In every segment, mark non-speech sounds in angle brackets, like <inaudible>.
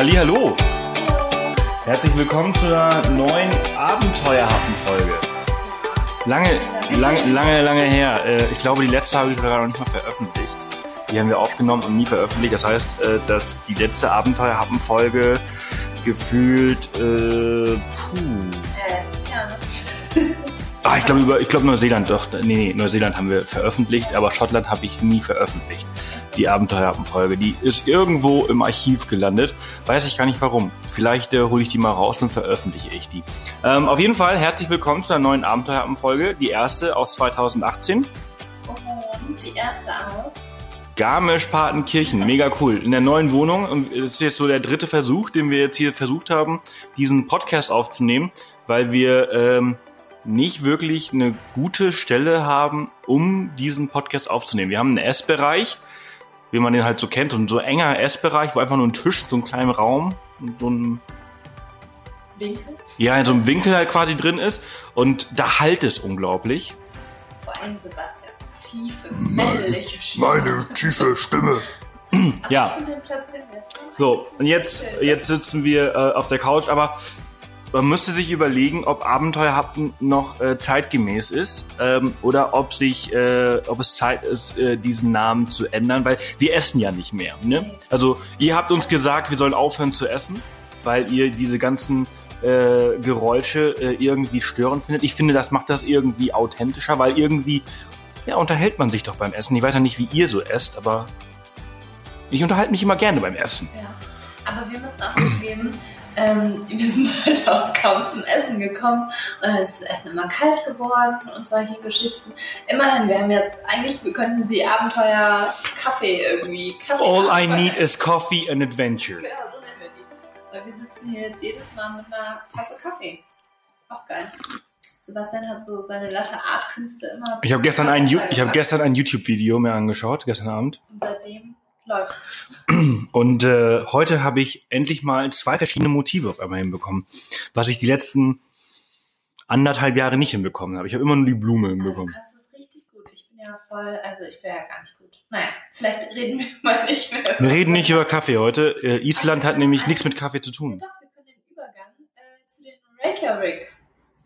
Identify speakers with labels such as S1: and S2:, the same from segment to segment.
S1: Hallihallo. Herzlich willkommen zu einer neuen Abenteuerhappen-Folge. Lange, lange, lange, lange her. Äh, ich glaube, die letzte habe ich sogar noch nicht mal veröffentlicht. Die haben wir aufgenommen und nie veröffentlicht. Das heißt, äh, dass die letzte Abenteuerhappen-Folge gefühlt, äh, puh.
S2: Ja, letztes Jahr, ne? <laughs>
S1: Ah, ich glaube über, ich glaube Neuseeland doch. Nee, nee, Neuseeland haben wir veröffentlicht, aber Schottland habe ich nie veröffentlicht. Die Abenteuerhappen-Folge, die ist irgendwo im Archiv gelandet. Weiß ich gar nicht warum. Vielleicht äh, hole ich die mal raus und veröffentliche ich die. Ähm, auf jeden Fall herzlich willkommen zu einer neuen Abenteuerhappen-Folge. Die erste aus 2018.
S2: Und die erste aus.
S1: Garmisch-Partenkirchen, mega cool. In der neuen Wohnung. Und es ist jetzt so der dritte Versuch, den wir jetzt hier versucht haben, diesen Podcast aufzunehmen, weil wir ähm, nicht wirklich eine gute Stelle haben, um diesen Podcast aufzunehmen. Wir haben einen Essbereich, wie man den halt so kennt, und so ein enger Essbereich, wo einfach nur ein Tisch, so ein kleiner Raum und so ein
S2: Winkel.
S1: ja, in so einem Winkel halt quasi drin ist. Und da halt es unglaublich.
S2: Vor allem Sebastians tiefe, männliche Stimme.
S3: Meine tiefe Stimme.
S2: Aber
S1: ja.
S2: Den Platz, den
S1: So, und jetzt, jetzt sitzen wir äh, auf der Couch, aber man müsste sich überlegen, ob Abenteuerhappen noch äh, zeitgemäß ist ähm, oder ob sich, äh, ob es Zeit ist, äh, diesen Namen zu ändern, weil wir essen ja nicht mehr. Ne? Also ihr habt uns gesagt, wir sollen aufhören zu essen, weil ihr diese ganzen äh, Geräusche äh, irgendwie störend findet. Ich finde, das macht das irgendwie authentischer, weil irgendwie ja unterhält man sich doch beim Essen. Ich weiß ja nicht, wie ihr so esst, aber ich unterhalte mich immer gerne beim Essen.
S2: Ja. Aber wir müssen auch zugeben, ähm, wir sind <laughs> halt auch kaum zum Essen gekommen und dann ist das Essen immer kalt geworden und solche Geschichten. Immerhin, wir haben jetzt, eigentlich, wir könnten sie Abenteuer Kaffee irgendwie. Kaffee
S1: All I need is coffee and adventure.
S2: Genau, so nennen wir die. Weil wir sitzen hier jetzt jedes Mal mit einer Tasse Kaffee. Auch geil. Sebastian hat so seine Latte Art Künste immer.
S1: Ich habe gestern ein, ich
S2: gemacht.
S1: gestern ein YouTube-Video mir angeschaut, gestern Abend.
S2: Und seitdem läuft's.
S1: Und äh, heute habe ich endlich mal zwei verschiedene Motive auf einmal hinbekommen, was ich die letzten anderthalb Jahre nicht hinbekommen habe. Ich habe immer nur die Blume hinbekommen.
S2: kannst es richtig gut. Ich bin ja voll, also ich bin ja gar nicht gut. Naja, vielleicht reden wir mal nicht mehr.
S1: Wir reden nicht über Kaffee heute. Äh, Island hat nämlich nichts mit Kaffee zu
S2: Ja,
S1: tun.
S2: doch, wir können den Übergang äh, zu den Reykjavik.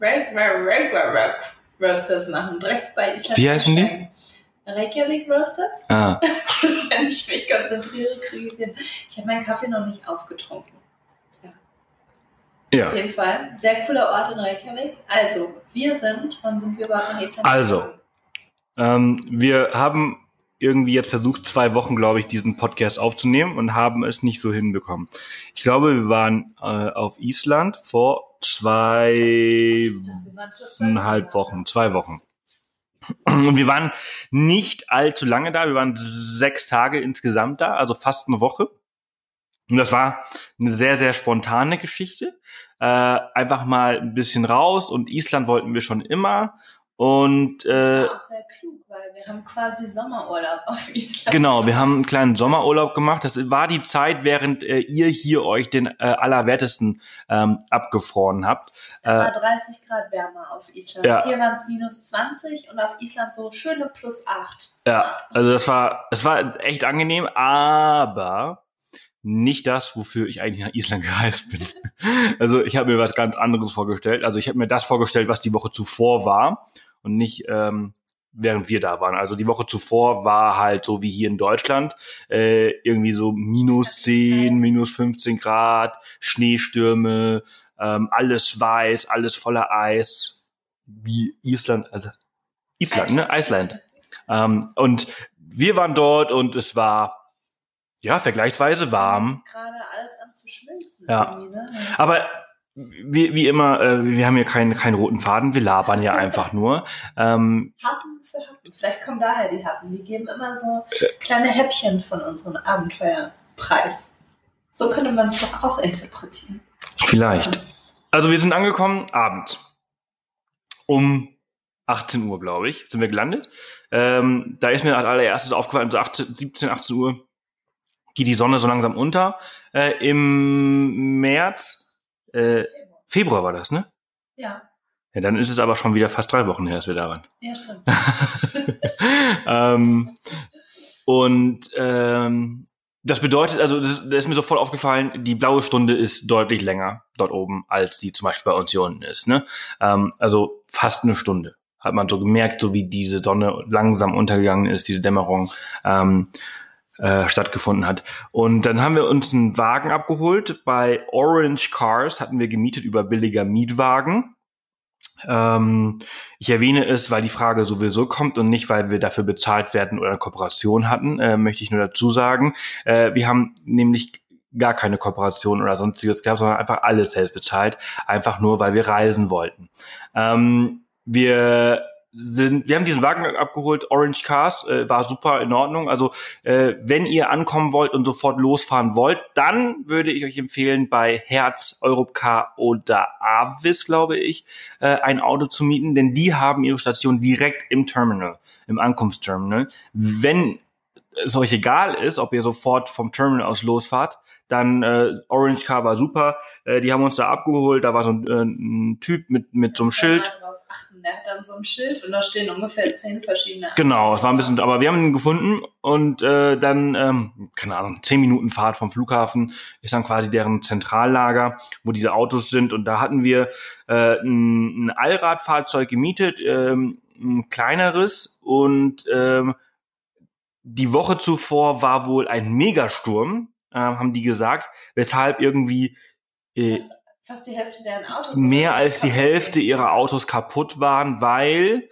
S2: Reykjavik Reykjavik Roasters machen. Direkt bei Island.
S1: Wie heißen die?
S2: Reykjavik Roasters?
S1: Ah, <laughs>
S2: Wenn ich mich konzentriere, kriege ich den. Ich habe meinen Kaffee noch nicht aufgetrunken. Auf
S1: ja.
S2: jeden Fall. Sehr cooler Ort in Reykjavik. Also, wir sind, wann sind wir überhaupt nach Island?
S1: Also. Ähm, wir haben irgendwie jetzt versucht, zwei Wochen, glaube ich, diesen Podcast aufzunehmen und haben es nicht so hinbekommen. Ich glaube, wir waren äh, auf Island vor zwei
S2: Wir waren vor zwei
S1: eineinhalb Wochen, zwei Wochen. Und wir waren nicht allzu lange da, wir waren sechs Tage insgesamt da, also fast eine Woche. Und das war eine sehr, sehr spontane Geschichte. Äh, einfach mal ein bisschen raus und Island wollten wir schon immer. Und äh,
S2: Das war auch sehr klug, weil wir haben quasi Sommerurlaub <laughs> auf Island.
S1: Genau, wir haben einen kleinen Sommerurlaub gemacht. Das war die Zeit, während äh, ihr hier euch den äh, Allerwertesten ähm, abgefroren habt.
S2: Es war
S1: Äh,
S2: 30 Grad wärmer auf Island.
S1: Ja.
S2: Hier waren es minus 20 und auf Island so schöne plus 8.
S1: ja, also das war, es war echt angenehm, aber nicht das, wofür ich eigentlich nach Island gereist bin. <laughs> Also ich habe mir was ganz anderes vorgestellt. Also ich habe mir das vorgestellt, was die Woche zuvor war und nicht ähm, während wir da waren. Also die Woche zuvor war halt so wie hier in Deutschland, äh, irgendwie so minus 10, minus 15 Grad, Schneestürme, ähm, alles weiß, alles voller Eis, wie Island, also Island, ne? Island. Ähm, und wir waren dort und es war ja vergleichsweise warm.
S2: Gerade alles an zu schmilzen.
S1: Ja.
S2: Ne?
S1: Aber wie, wie immer, äh, wir haben hier keinen, keinen roten Faden, wir labern ja einfach nur. Ähm,
S2: Happen für Happen. Vielleicht kommen daher die Happen. Die geben immer so kleine Häppchen von unseren Abenteuerpreis. So könnte man es doch auch interpretieren.
S1: vielleicht. Also wir sind angekommen abends. Um 18 Uhr, glaube ich, sind wir gelandet. Ähm, da ist mir als allererstes aufgefallen, so 18, 17, 18 Uhr geht die Sonne so langsam unter. Äh, Im März, äh,
S2: Februar.
S1: Februar war das, ne?
S2: Ja,
S1: Ja, dann ist es aber schon wieder fast drei Wochen her, dass wir da waren.
S2: ja, stimmt. <laughs>
S1: ähm, und ähm, das bedeutet, also das, das ist mir sofort aufgefallen, die blaue Stunde ist deutlich länger dort oben, als die zum Beispiel bei uns hier unten ist. Ne? Ähm, also fast eine Stunde hat man so gemerkt, so wie diese Sonne langsam untergegangen ist, diese Dämmerung ähm, äh, stattgefunden hat. Und dann haben wir uns einen Wagen abgeholt. Bei Orange Cars hatten wir gemietet über billiger Mietwagen. Ähm, ich erwähne es, weil die Frage sowieso kommt und nicht, weil wir dafür bezahlt werden oder eine Kooperation hatten, äh, möchte ich nur dazu sagen. Äh, wir haben nämlich gar keine Kooperation oder sonstiges gehabt, sondern einfach alles selbst bezahlt, einfach nur, weil wir reisen wollten. Ähm, wir sind, wir haben diesen Wagen abgeholt, Orange Cars, äh, war super in Ordnung. Also äh, wenn ihr ankommen wollt und sofort losfahren wollt, dann würde ich euch empfehlen, bei Herz, Europcar oder Avis, glaube ich, äh, ein Auto zu mieten, denn die haben ihre Station direkt im Terminal, im Ankunftsterminal. Wenn es euch egal ist, ob ihr sofort vom Terminal aus losfahrt, dann äh, Orange Car war super. Äh, die haben uns da abgeholt. Da war so ein, äh, ein Typ mit mit so einem Schild.
S2: Achten. Der hat dann so ein Schild und da stehen ungefähr zehn verschiedene.
S1: Genau, es war ein bisschen, aber wir haben ihn gefunden und äh, dann, ähm, keine Ahnung, zehn Minuten Fahrt vom Flughafen ist dann quasi deren Zentrallager, wo diese Autos sind. Und da hatten wir äh, ein, ein Allradfahrzeug gemietet, ähm, ein kleineres und ähm, die Woche zuvor war wohl ein Megasturm äh, haben die gesagt, weshalb irgendwie
S2: äh, fast, die Hälfte deren Autos
S1: mehr als die Hälfte ihrer Autos kaputt waren, weil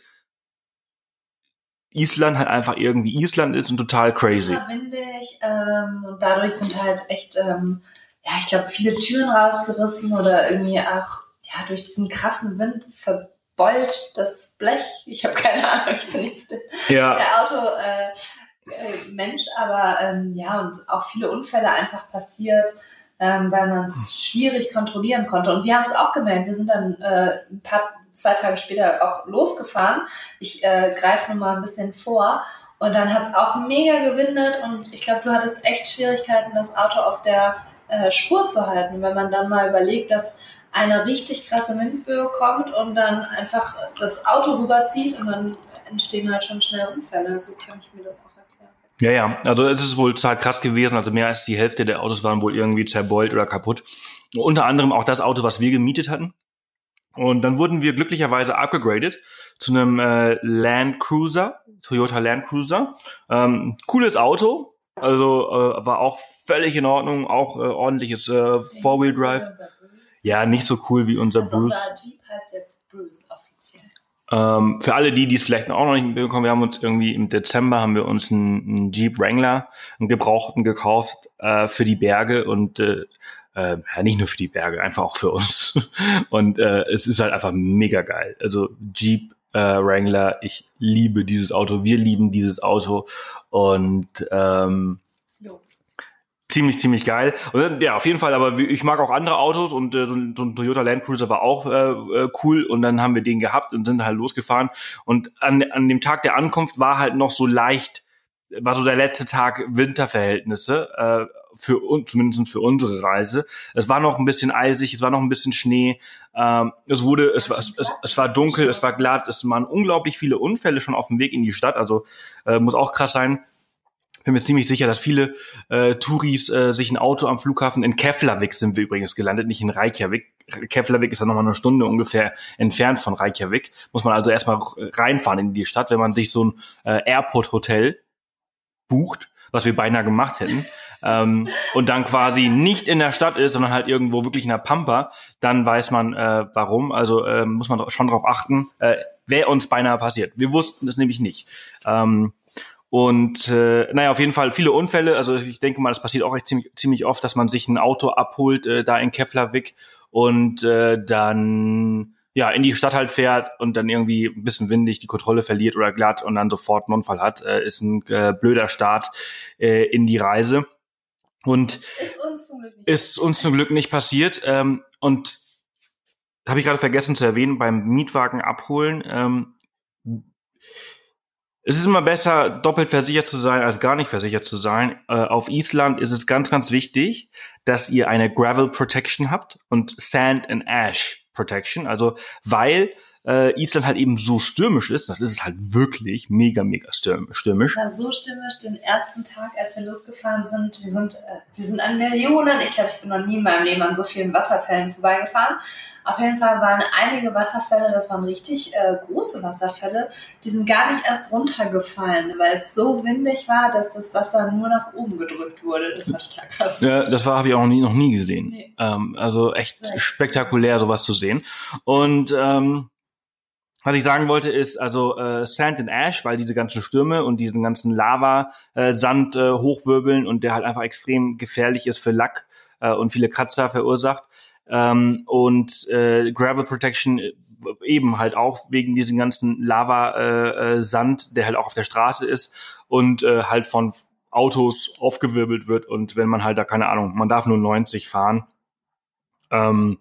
S1: Island halt einfach irgendwie Island ist und total crazy.
S2: Super windig ähm, und dadurch sind halt echt, ähm, ja, ich glaube, viele Türen rausgerissen oder irgendwie auch, ja, durch diesen krassen Wind verbeult das Blech. Ich habe keine <laughs> Ahnung, ich bin nicht so der, ja. der Auto. Äh, äh, Mensch, aber ähm, ja, und auch viele Unfälle einfach passiert, ähm, weil man es hm. schwierig kontrollieren konnte. Und wir haben es auch gemerkt. Wir sind dann äh, ein paar, zwei Tage später auch losgefahren. Ich äh, greife nur mal ein bisschen vor. Und dann hat es auch mega gewindet und ich glaube, du hattest echt Schwierigkeiten, das Auto auf der äh, Spur zu halten. Wenn man dann mal überlegt, dass eine richtig krasse Windböe kommt und dann einfach das Auto rüberzieht und dann entstehen halt schon schnell Unfälle. So kann ich mir das auch
S1: ja, ja, also es ist wohl total krass gewesen. Also mehr als die Hälfte der Autos waren wohl irgendwie zerbeult oder kaputt. Unter anderem auch das Auto, was wir gemietet hatten. Und dann wurden wir glücklicherweise abgegradet zu einem äh, Land Cruiser, Toyota Land Cruiser. Ähm, cooles Auto, also äh, war auch völlig in Ordnung, auch äh, ordentliches äh, Four-Wheel Drive. Ja, nicht so cool wie unser also Bruce. Unser Jeep heißt jetzt Bruce ähm, für alle die, die es vielleicht auch noch nicht mitbekommen, wir haben uns irgendwie im Dezember haben wir uns einen, einen Jeep Wrangler, einen gebrauchten gekauft äh, für die Berge und äh, äh, ja, nicht nur für die Berge, einfach auch für uns. <laughs> Und äh, es ist halt einfach mega geil. Also Jeep äh, Wrangler, ich liebe dieses Auto, wir lieben dieses Auto und ähm, ziemlich, ziemlich geil. Und ja, auf jeden Fall, aber ich mag auch andere Autos und äh, so, ein, so ein Toyota Land Cruiser war auch äh, äh, cool und dann haben wir den gehabt und sind halt losgefahren. Und an, an dem Tag der Ankunft war halt noch so leicht, war so der letzte Tag Winterverhältnisse, äh, für uns, zumindest für unsere Reise. Es war noch ein bisschen eisig, es war noch ein bisschen Schnee, ähm, es wurde, es war, es, es war dunkel, es war glatt, es waren unglaublich viele Unfälle schon auf dem Weg in die Stadt, also äh, muss auch krass sein bin mir ziemlich sicher, dass viele äh, Touris äh, sich ein Auto am Flughafen in Keflavik sind wir übrigens gelandet, nicht in Reykjavik. Keflavik ist ja nochmal eine Stunde ungefähr entfernt von Reykjavik. Muss man also erstmal reinfahren in die Stadt, wenn man sich so ein äh, Airport-Hotel bucht, was wir beinahe gemacht hätten, <laughs> ähm, und dann quasi nicht in der Stadt ist, sondern halt irgendwo wirklich in der Pampa, dann weiß man äh, warum. Also äh, muss man schon darauf achten, äh, wer uns beinahe passiert. Wir wussten es nämlich nicht. Ähm, und äh, naja, auf jeden Fall viele Unfälle. Also ich denke mal, das passiert auch echt ziemlich, ziemlich oft, dass man sich ein Auto abholt, äh, da in Keflavik und äh, dann ja in die Stadt halt fährt und dann irgendwie ein bisschen windig die Kontrolle verliert oder glatt und dann sofort einen Unfall hat. Äh, ist ein äh, blöder Start äh, in die Reise. Und ist uns zum Glück nicht, ist uns zum Glück nicht passiert. Ähm, und habe ich gerade vergessen zu erwähnen, beim Mietwagen abholen. Ähm, es ist immer besser, doppelt versichert zu sein, als gar nicht versichert zu sein. Äh, auf Island ist es ganz, ganz wichtig, dass ihr eine Gravel Protection habt und Sand and Ash Protection. Also, weil äh, Island halt eben so stürmisch ist, das ist es halt wirklich mega, mega stürmisch.
S2: Es war so stürmisch den ersten Tag, als wir losgefahren sind. Wir sind, äh, wir sind an Millionen, ich glaube, ich bin noch nie in meinem Leben an so vielen Wasserfällen vorbeigefahren. Auf jeden Fall waren einige Wasserfälle, das waren richtig äh, große Wasserfälle, die sind gar nicht erst runtergefallen, weil es so windig war, dass das Wasser nur nach oben gedrückt wurde. Das war total krass.
S1: Ja, das war habe ich auch noch nie, noch nie gesehen. Nee. Ähm, also echt spektakulär, sowas zu sehen. Und ähm, was ich sagen wollte ist, also äh, Sand and Ash, weil diese ganzen Stürme und diesen ganzen Lava-Sand äh, äh, hochwirbeln und der halt einfach extrem gefährlich ist für Lack äh, und viele Kratzer verursacht. Ähm, und äh, Gravel Protection äh, eben halt auch wegen diesem ganzen Lava-Sand, äh, der halt auch auf der Straße ist und äh, halt von Autos aufgewirbelt wird und wenn man halt da keine Ahnung, man darf nur 90 fahren, ähm,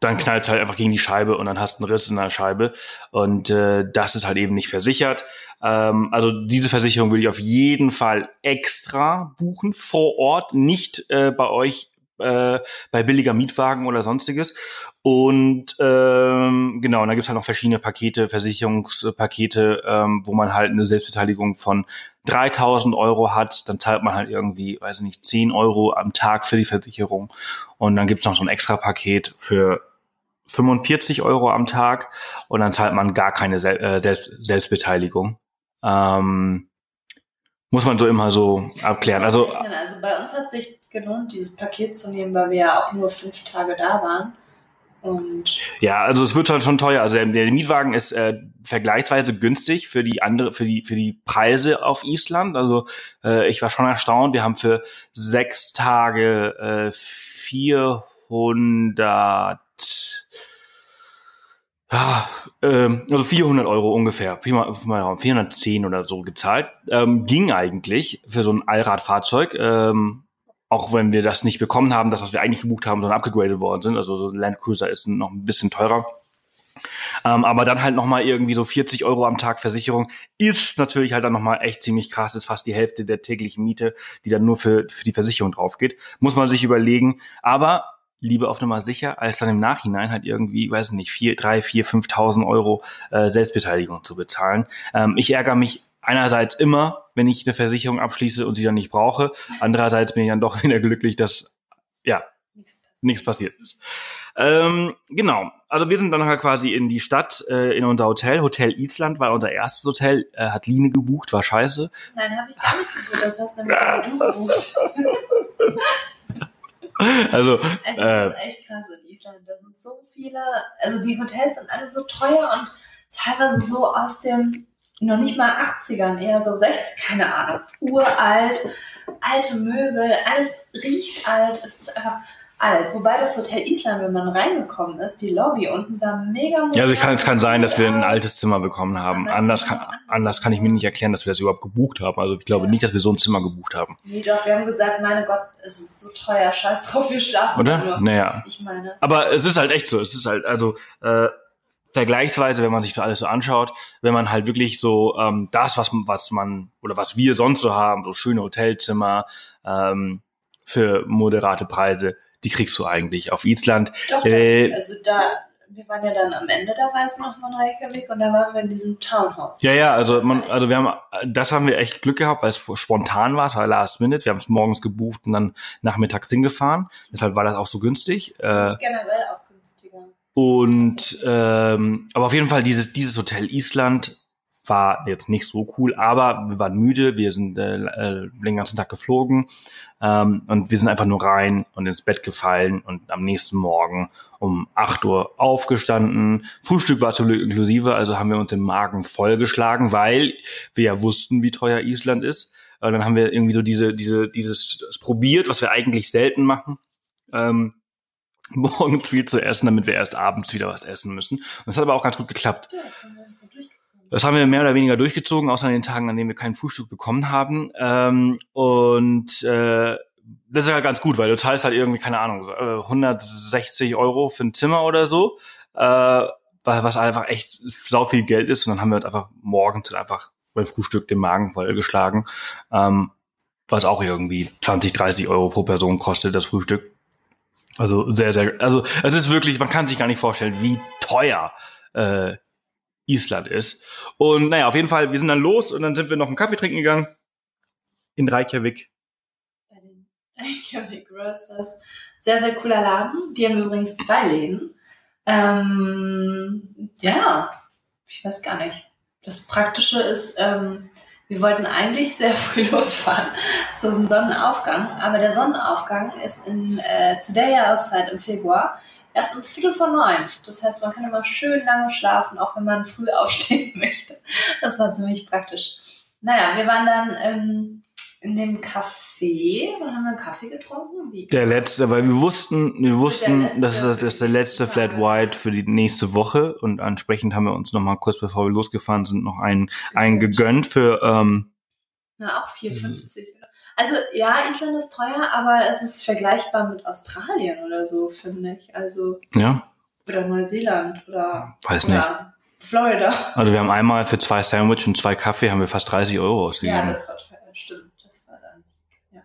S1: dann knallt halt einfach gegen die Scheibe und dann hast du einen Riss in der Scheibe. Und äh, das ist halt eben nicht versichert. Ähm, also diese Versicherung würde ich auf jeden Fall extra buchen vor Ort, nicht äh, bei euch äh, bei billiger Mietwagen oder sonstiges. Und ähm, genau, und da gibt's halt noch verschiedene Pakete, Versicherungspakete, ähm, wo man halt eine Selbstbeteiligung von 3000 Euro hat. Dann zahlt man halt irgendwie, weiß nicht, 10 Euro am Tag für die Versicherung. Und dann gibt's noch so ein extra Paket für 45 Euro am Tag und dann zahlt man gar keine Sel äh, Selbst Selbstbeteiligung. Ähm, muss man so immer so abklären. Also,
S2: also bei uns hat sich gelohnt, dieses Paket zu nehmen, weil wir ja auch nur fünf Tage da waren. Und
S1: ja, also es wird halt schon teuer. Also der, der Mietwagen ist äh, vergleichsweise günstig für die andere, für die für die Preise auf Island. Also äh, ich war schon erstaunt. Wir haben für sechs Tage äh, 400 ja, ähm, also 400 Euro ungefähr, 410 oder so gezahlt. Ähm, ging eigentlich für so ein Allradfahrzeug, ähm, auch wenn wir das nicht bekommen haben, das, was wir eigentlich gebucht haben, sondern abgegradet worden sind. Also so ein Land Cruiser ist noch ein bisschen teurer. Ähm, aber dann halt nochmal irgendwie so 40 Euro am Tag Versicherung ist natürlich halt dann nochmal echt ziemlich krass, ist fast die Hälfte der täglichen Miete, die dann nur für, für die Versicherung drauf geht. Muss man sich überlegen. Aber lieber auf Nummer sicher, als dann im Nachhinein halt irgendwie, weiß nicht, vier, drei, vier, fünftausend Euro äh, Selbstbeteiligung zu bezahlen. Ähm, ich ärgere mich einerseits immer, wenn ich eine Versicherung abschließe und sie dann nicht brauche. Andererseits bin ich dann doch <laughs> wieder glücklich, dass ja nichts passiert ist. Ähm, genau. Also wir sind dann halt quasi in die Stadt, äh, in unser Hotel. Hotel Island war unser erstes Hotel. Äh, hat Line gebucht, war scheiße.
S2: Nein, habe ich gar nicht gebucht. Das hast nämlich <laughs> du gebucht. <laughs>
S1: Also,
S2: also das äh, ist echt krass in Island. Da sind so viele, also die Hotels sind alle so teuer und teilweise so aus den noch nicht mal 80ern, eher so 60, keine Ahnung, uralt, alte Möbel, alles riecht alt, es ist einfach alt. Wobei das Hotel Island, wenn man reingekommen ist, die Lobby unten sah mega
S1: Ja, also kann, es kann sein, dass wir ein altes Zimmer bekommen haben. Anders kann, anders kann ich mir nicht erklären, dass wir das überhaupt gebucht haben. Also ich glaube ja. nicht, dass wir so ein Zimmer gebucht haben.
S2: Nee, doch, wir haben gesagt, meine Gott, es ist so teuer, scheiß drauf, wir schlafen
S1: Oder? Nur. Naja.
S2: Ich meine.
S1: Aber es ist halt echt so. Es ist halt, also, äh, vergleichsweise, wenn man sich so alles so anschaut, wenn man halt wirklich so ähm, das, was, was man oder was wir sonst so haben, so schöne Hotelzimmer ähm, für moderate Preise, die kriegst du eigentlich auf Island.
S2: Doch, äh, also da, wir waren ja dann am Ende der Reise nochmal in Reykjavik und da waren wir in diesem Townhouse.
S1: Ja, ja, also man, also wir haben, das haben wir echt Glück gehabt, weil es spontan war, es war last minute. Wir haben es morgens gebucht und dann nachmittags hingefahren. Deshalb war das auch so günstig.
S2: Das ist generell auch günstiger.
S1: Und ähm, aber auf jeden Fall dieses dieses Hotel Island war jetzt nicht so cool, aber wir waren müde, wir sind äh, äh, den ganzen Tag geflogen ähm, und wir sind einfach nur rein und ins Bett gefallen und am nächsten Morgen um 8 Uhr aufgestanden. Frühstück war zum Glück inklusive, also haben wir uns den Magen vollgeschlagen, weil wir ja wussten, wie teuer Island ist. Und dann haben wir irgendwie so diese, diese, dieses probiert, was wir eigentlich selten machen. Ähm, <laughs> morgens viel zu essen, damit wir erst abends wieder was essen müssen. Und das hat aber auch ganz gut geklappt. Ja, das haben wir mehr oder weniger durchgezogen, außer an den Tagen, an denen wir kein Frühstück bekommen haben. Ähm, und äh, das ist ja ganz gut, weil du zahlst halt irgendwie, keine Ahnung, 160 Euro für ein Zimmer oder so, äh, was einfach echt sau viel Geld ist. Und dann haben wir uns einfach morgens halt einfach beim Frühstück den Magen vollgeschlagen, ähm, was auch irgendwie 20, 30 Euro pro Person kostet, das Frühstück. Also sehr, sehr, also es ist wirklich, man kann sich gar nicht vorstellen, wie teuer äh, Island ist. Und naja, auf jeden Fall, wir sind dann los und dann sind wir noch einen Kaffee trinken gegangen in Reykjavik.
S2: Bei den Reykjavik Roasters. Sehr, sehr cooler Laden. Die haben übrigens zwei Läden. Ähm, ja, ich weiß gar nicht. Das Praktische ist, ähm, wir wollten eigentlich sehr <laughs> früh losfahren zum Sonnenaufgang, aber der Sonnenaufgang ist in, äh, der Jahreszeit im Februar erst um Viertel vor neun. Das heißt, man kann immer schön lange schlafen, auch wenn man früh <laughs> aufstehen möchte. Das war ziemlich praktisch. Naja, wir waren dann ähm, in dem Café. Dann haben wir einen Kaffee getrunken. Wie?
S1: Der letzte, weil wir wussten, wir wussten,
S2: letzte
S1: das ist, das ist der letzte Flat. White für die nächste Woche und entsprechend haben wir uns noch mal kurz bevor wir losgefahren sind noch einen, einen gegönnt für ähm,
S2: Na, auch 4,50. oder? Also ja, Island ist teuer, aber es ist vergleichbar mit Australien oder so, finde ich. Also,
S1: ja,
S2: oder Neuseeland oder,
S1: weiß nicht.
S2: oder Florida.
S1: Also wir haben einmal für zwei Sandwich und zwei Kaffee haben wir fast 30 Euro
S2: Ja,
S1: ausgegeben.
S2: das war teuer, stimmt. Das war dann.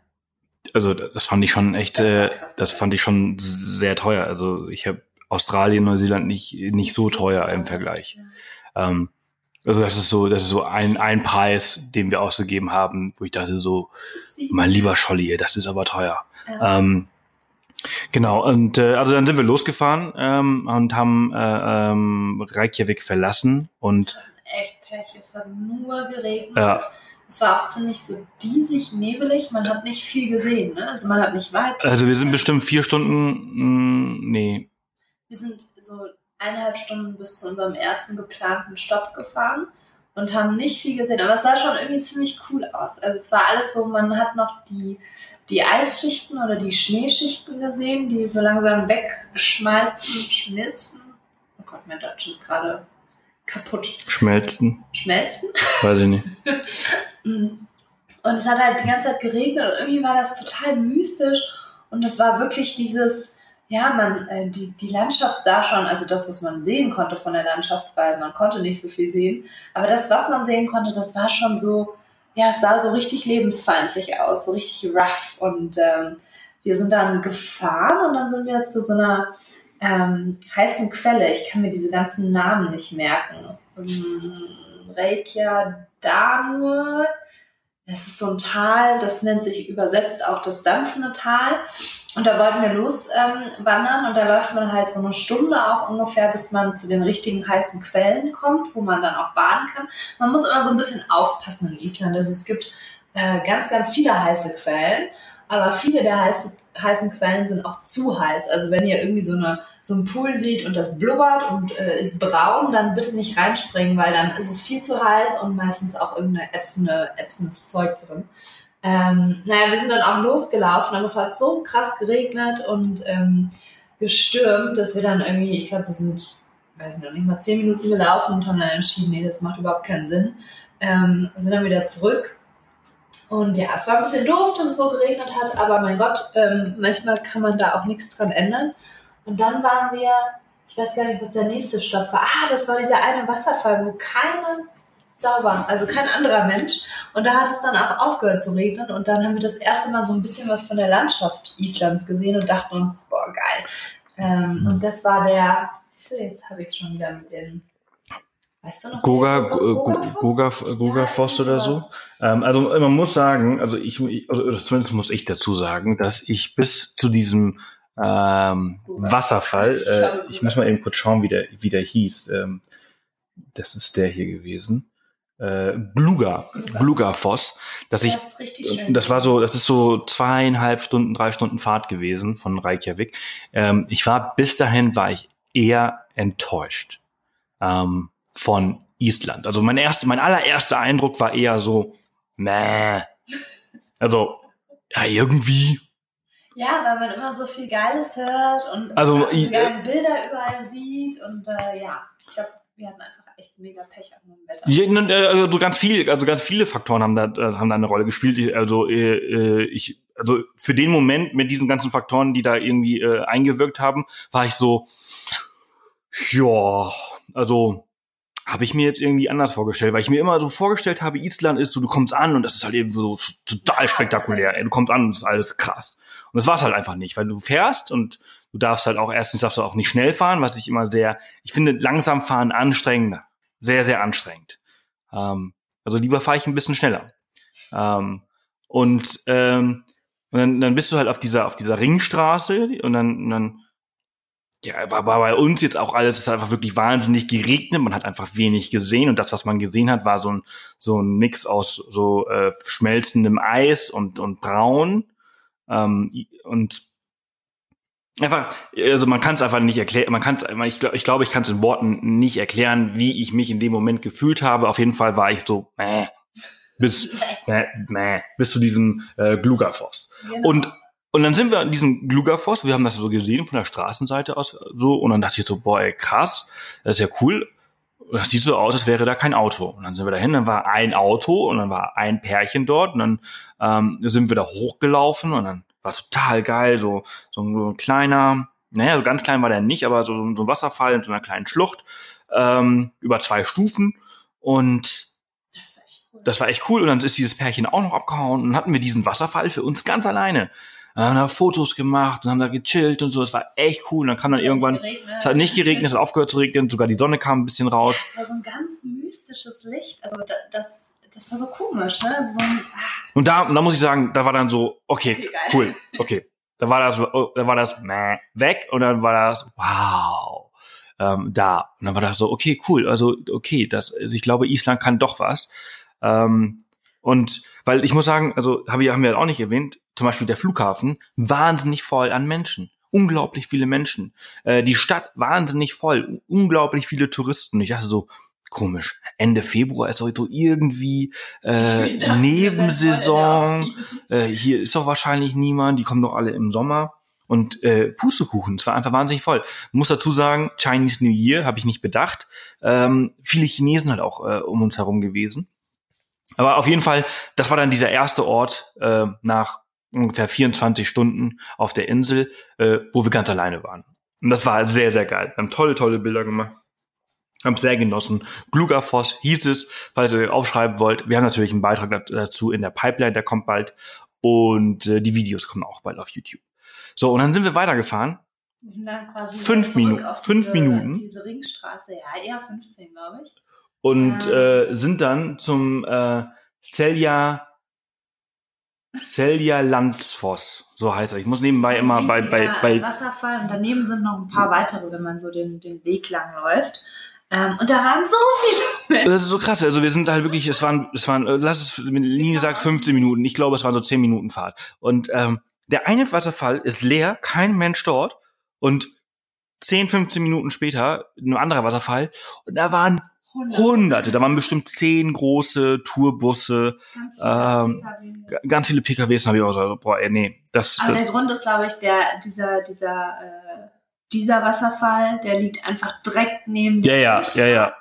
S1: also das fand ich schon echt,
S2: Das
S1: äh,
S2: krass
S1: das fand ich schon sehr teuer. Also ich habe Australien, Neuseeland nicht nicht so teuer im Vergleich.
S2: Ja.
S1: Ähm, also das ist so, das ist so ein, ein Preis, den wir ausgegeben haben, wo ich dachte so, mein lieber Scholli, das ist aber teuer.
S2: Ja.
S1: Ähm, genau, und äh, also dann sind wir losgefahren ähm, und haben äh, ähm, Reykjavik verlassen und
S2: echt Pech. Es hat nur geregnet.
S1: Ja.
S2: Es war auch ziemlich so diesig, nebelig. Man hat nicht viel gesehen. Ne? Also man hat nicht weit.
S1: also wir sind bestimmt vier Stunden, mh, nee,
S2: Wir sind so eineinhalb Stunden bis zu unserem ersten geplanten Stopp gefahren und haben nicht viel gesehen. Aber es sah schon irgendwie ziemlich cool aus. Also es war alles so, man hat noch die, die Eisschichten oder die Schneeschichten gesehen, die so langsam wegschmalzen, schmilzen. Oh Gott, mein Deutsch ist gerade kaputt.
S1: schmelzen,
S2: Schmelzen?
S1: weiß ich nicht. <laughs>
S2: Mhm. Und es hat halt die ganze Zeit geregnet und irgendwie war das total mystisch und es war wirklich dieses, ja, man, äh, die, die Landschaft sah schon, also das, was man sehen konnte von der Landschaft, weil man konnte nicht so viel sehen, aber das, was man sehen konnte, das war schon so, ja, es sah so richtig lebensfeindlich aus, so richtig rough und ähm, wir sind dann gefahren und dann sind wir zu so einer ähm, heißen Quelle. Ich kann mir diese ganzen Namen nicht merken. Ähm, Reykja Danur. Das ist so ein Tal, das nennt sich übersetzt auch das dampfende Tal. Und da wollten wir los ähm, und da läuft man halt so eine Stunde auch ungefähr, bis man zu den richtigen heißen Quellen kommt, wo man dann auch baden kann. Man muss immer so ein bisschen aufpassen in Island. Also es gibt äh, ganz, ganz viele heiße Quellen, aber viele der heiße, heißen Quellen sind auch zu heiß. Also wenn ihr irgendwie so, eine, so einen Pool seht und das blubbert und äh, ist braun, dann bitte nicht reinspringen, weil dann ist es viel zu heiß und meistens auch irgendein ätzende, ätzendes Zeug drin. Ähm, naja, wir sind dann auch losgelaufen, aber es hat so krass geregnet und ähm, gestürmt, dass wir dann irgendwie, ich glaube, wir sind, weiß nicht, noch nicht mal zehn Minuten gelaufen und haben dann entschieden, nee, das macht überhaupt keinen Sinn. Ähm, sind dann wieder zurück. Und ja, es war ein bisschen doof, dass es so geregnet hat, aber mein Gott, ähm, manchmal kann man da auch nichts dran ändern. Und dann waren wir, ich weiß gar nicht, was der nächste Stopp war. Ah, das war dieser eine Wasserfall, wo keine sauber, also kein anderer Mensch. Und da hat es dann auch aufgehört zu regnen. Und dann haben wir das erste Mal so ein bisschen was von der Landschaft Islands gesehen und dachten uns, boah, geil. Ähm, und das war der, jetzt habe ich es schon wieder mit den, weißt du noch?
S1: Goga, Goga, Goga, Gogafoss oder so. Ähm, also man muss sagen, also ich, also oder zumindest muss ich dazu sagen, dass ich bis zu diesem ähm. Wasserfall, äh, ich muss mal eben kurz schauen, wie der, wie der hieß. Ähm, das ist der hier gewesen. Äh, Gluga, Glugafoss, dass ich
S2: Das ist richtig schön.
S1: das war so, das ist so zweieinhalb Stunden, drei Stunden Fahrt gewesen von Reykjavik. Ähm, ich war bis dahin war ich eher enttäuscht ähm, von Island. Also mein erster, mein allererster Eindruck war eher so, meh. Also ja irgendwie.
S2: Ja, weil man immer so viel Geiles hört und
S1: Also, i-
S2: geilen Bilder überall sieht und äh, ja, ich glaube, wir hatten einfach echt mega Pech an dem Wetter.
S1: Ja, äh, Also ganz viel, also ganz viele Faktoren haben da, äh, haben da eine Rolle gespielt. Ich, also äh, äh, ich, also für den Moment mit diesen ganzen Faktoren, die da irgendwie äh, eingewirkt haben, war ich so, ja, also habe ich mir jetzt irgendwie anders vorgestellt, weil ich mir immer so vorgestellt habe, Island ist so, du kommst an und das ist halt eben so total spektakulär. Ey, du kommst an und das ist alles krass. Und das war es halt einfach nicht, weil du fährst und du darfst halt auch, erstens darfst du auch nicht schnell fahren, was ich immer sehr, ich finde langsam fahren anstrengender. Sehr, sehr anstrengend. Ähm, also lieber fahre ich ein bisschen schneller. Ähm, und ähm, und dann, dann bist du halt auf dieser, auf dieser Ringstraße und dann, und dann ja, war, war bei uns jetzt auch alles, es ist einfach wirklich wahnsinnig geregnet, man hat einfach wenig gesehen und das, was man gesehen hat, war so ein, so ein Mix aus so äh, schmelzendem Eis und, und Braun ähm, und einfach, also man kann es einfach nicht erklären, man kann ich glaube, ich, glaub, ich kann es in Worten nicht erklären, wie ich mich in dem Moment gefühlt habe. Auf jeden Fall war ich so, äh, bis, <laughs> äh, äh, bis zu diesem äh, Glugafoss. Genau. Und und dann sind wir an diesem Glugafoss, wir haben das so gesehen von der Straßenseite aus so und dann dachte ich so, boah, ey, krass, das ist ja cool. Das sieht so aus, als wäre da kein Auto. Und dann sind wir dahin, dann war ein Auto und dann war ein Pärchen dort und dann ähm, sind wir da hochgelaufen und dann war total geil, so, so ein kleiner, naja, so ganz klein war der nicht, aber so, so ein Wasserfall in so einer kleinen Schlucht ähm, über zwei Stufen und das war echt cool. Und dann ist dieses Pärchen auch noch abgehauen und dann hatten wir diesen Wasserfall für uns ganz alleine haben da Fotos gemacht und haben da gechillt und so. Das war echt cool. Und dann kam dann es irgendwann, es hat nicht geregnet, es hat aufgehört zu regnen, sogar die Sonne kam ein bisschen raus.
S2: Das war so ein ganz mystisches Licht. Also das, das war so komisch, ne? So ein,
S1: ah. Und da, da muss ich sagen, da war dann so, okay, okay <laughs> cool, okay. Da war das, oh, da war das meh, weg und dann war das, wow, ähm, da. Und dann war das so, okay, cool. Also, okay, das, also ich glaube, Island kann doch was. Ähm, und weil ich muss sagen, also haben wir, haben wir auch nicht erwähnt, zum Beispiel der Flughafen, wahnsinnig voll an Menschen. Unglaublich viele Menschen. Äh, die Stadt wahnsinnig voll. Unglaublich viele Touristen. Ich dachte so, komisch. Ende Februar ist heute irgendwie äh, dachte, Nebensaison. Äh, hier ist doch wahrscheinlich niemand. Die kommen doch alle im Sommer. Und äh, Pustekuchen, es war einfach wahnsinnig voll. muss dazu sagen, Chinese New Year habe ich nicht bedacht. Ähm, viele Chinesen halt auch äh, um uns herum gewesen. Aber auf jeden Fall, das war dann dieser erste Ort äh, nach ungefähr 24 Stunden auf der Insel, äh, wo wir ganz alleine waren. Und das war sehr, sehr geil. Wir haben tolle, tolle Bilder gemacht. Haben sehr genossen. Glugafoss hieß es, falls ihr aufschreiben wollt. Wir haben natürlich einen Beitrag dazu in der Pipeline, der kommt bald. Und äh, die Videos kommen auch bald auf YouTube. So, und dann sind wir weitergefahren.
S2: Wir sind dann quasi
S1: fünf Minuten. Fünf
S2: diese,
S1: Minuten.
S2: Diese Ringstraße, ja, eher 15, glaube ich.
S1: Und ähm. äh, sind dann zum äh, Selja Selja Landsfoss, so heißt er. Ich muss nebenbei immer bei, bei, bei
S2: Wasserfall und daneben sind noch ein paar weitere, wenn man so den, den Weg lang läuft. Ähm, und da waren so viele
S1: Menschen. Das ist so krass. Also wir sind halt wirklich, es waren, es waren, äh, lass es, Linie sagt 15 Minuten. Ich glaube, es waren so 10 Minuten Fahrt. Und ähm, der eine Wasserfall ist leer, kein Mensch dort. Und 10, 15 Minuten später ein anderer Wasserfall. Und da waren Hunderte. Da waren bestimmt zehn große Tourbusse, ganz viele, ähm, PKWs. ganz viele PKWs. Habe ich auch gesagt, boah, ey, nee, das.
S2: Aber
S1: das,
S2: der Grund ist, glaube ich, der dieser dieser äh, dieser Wasserfall, der liegt einfach direkt neben
S1: der ja, ja, ja, ja.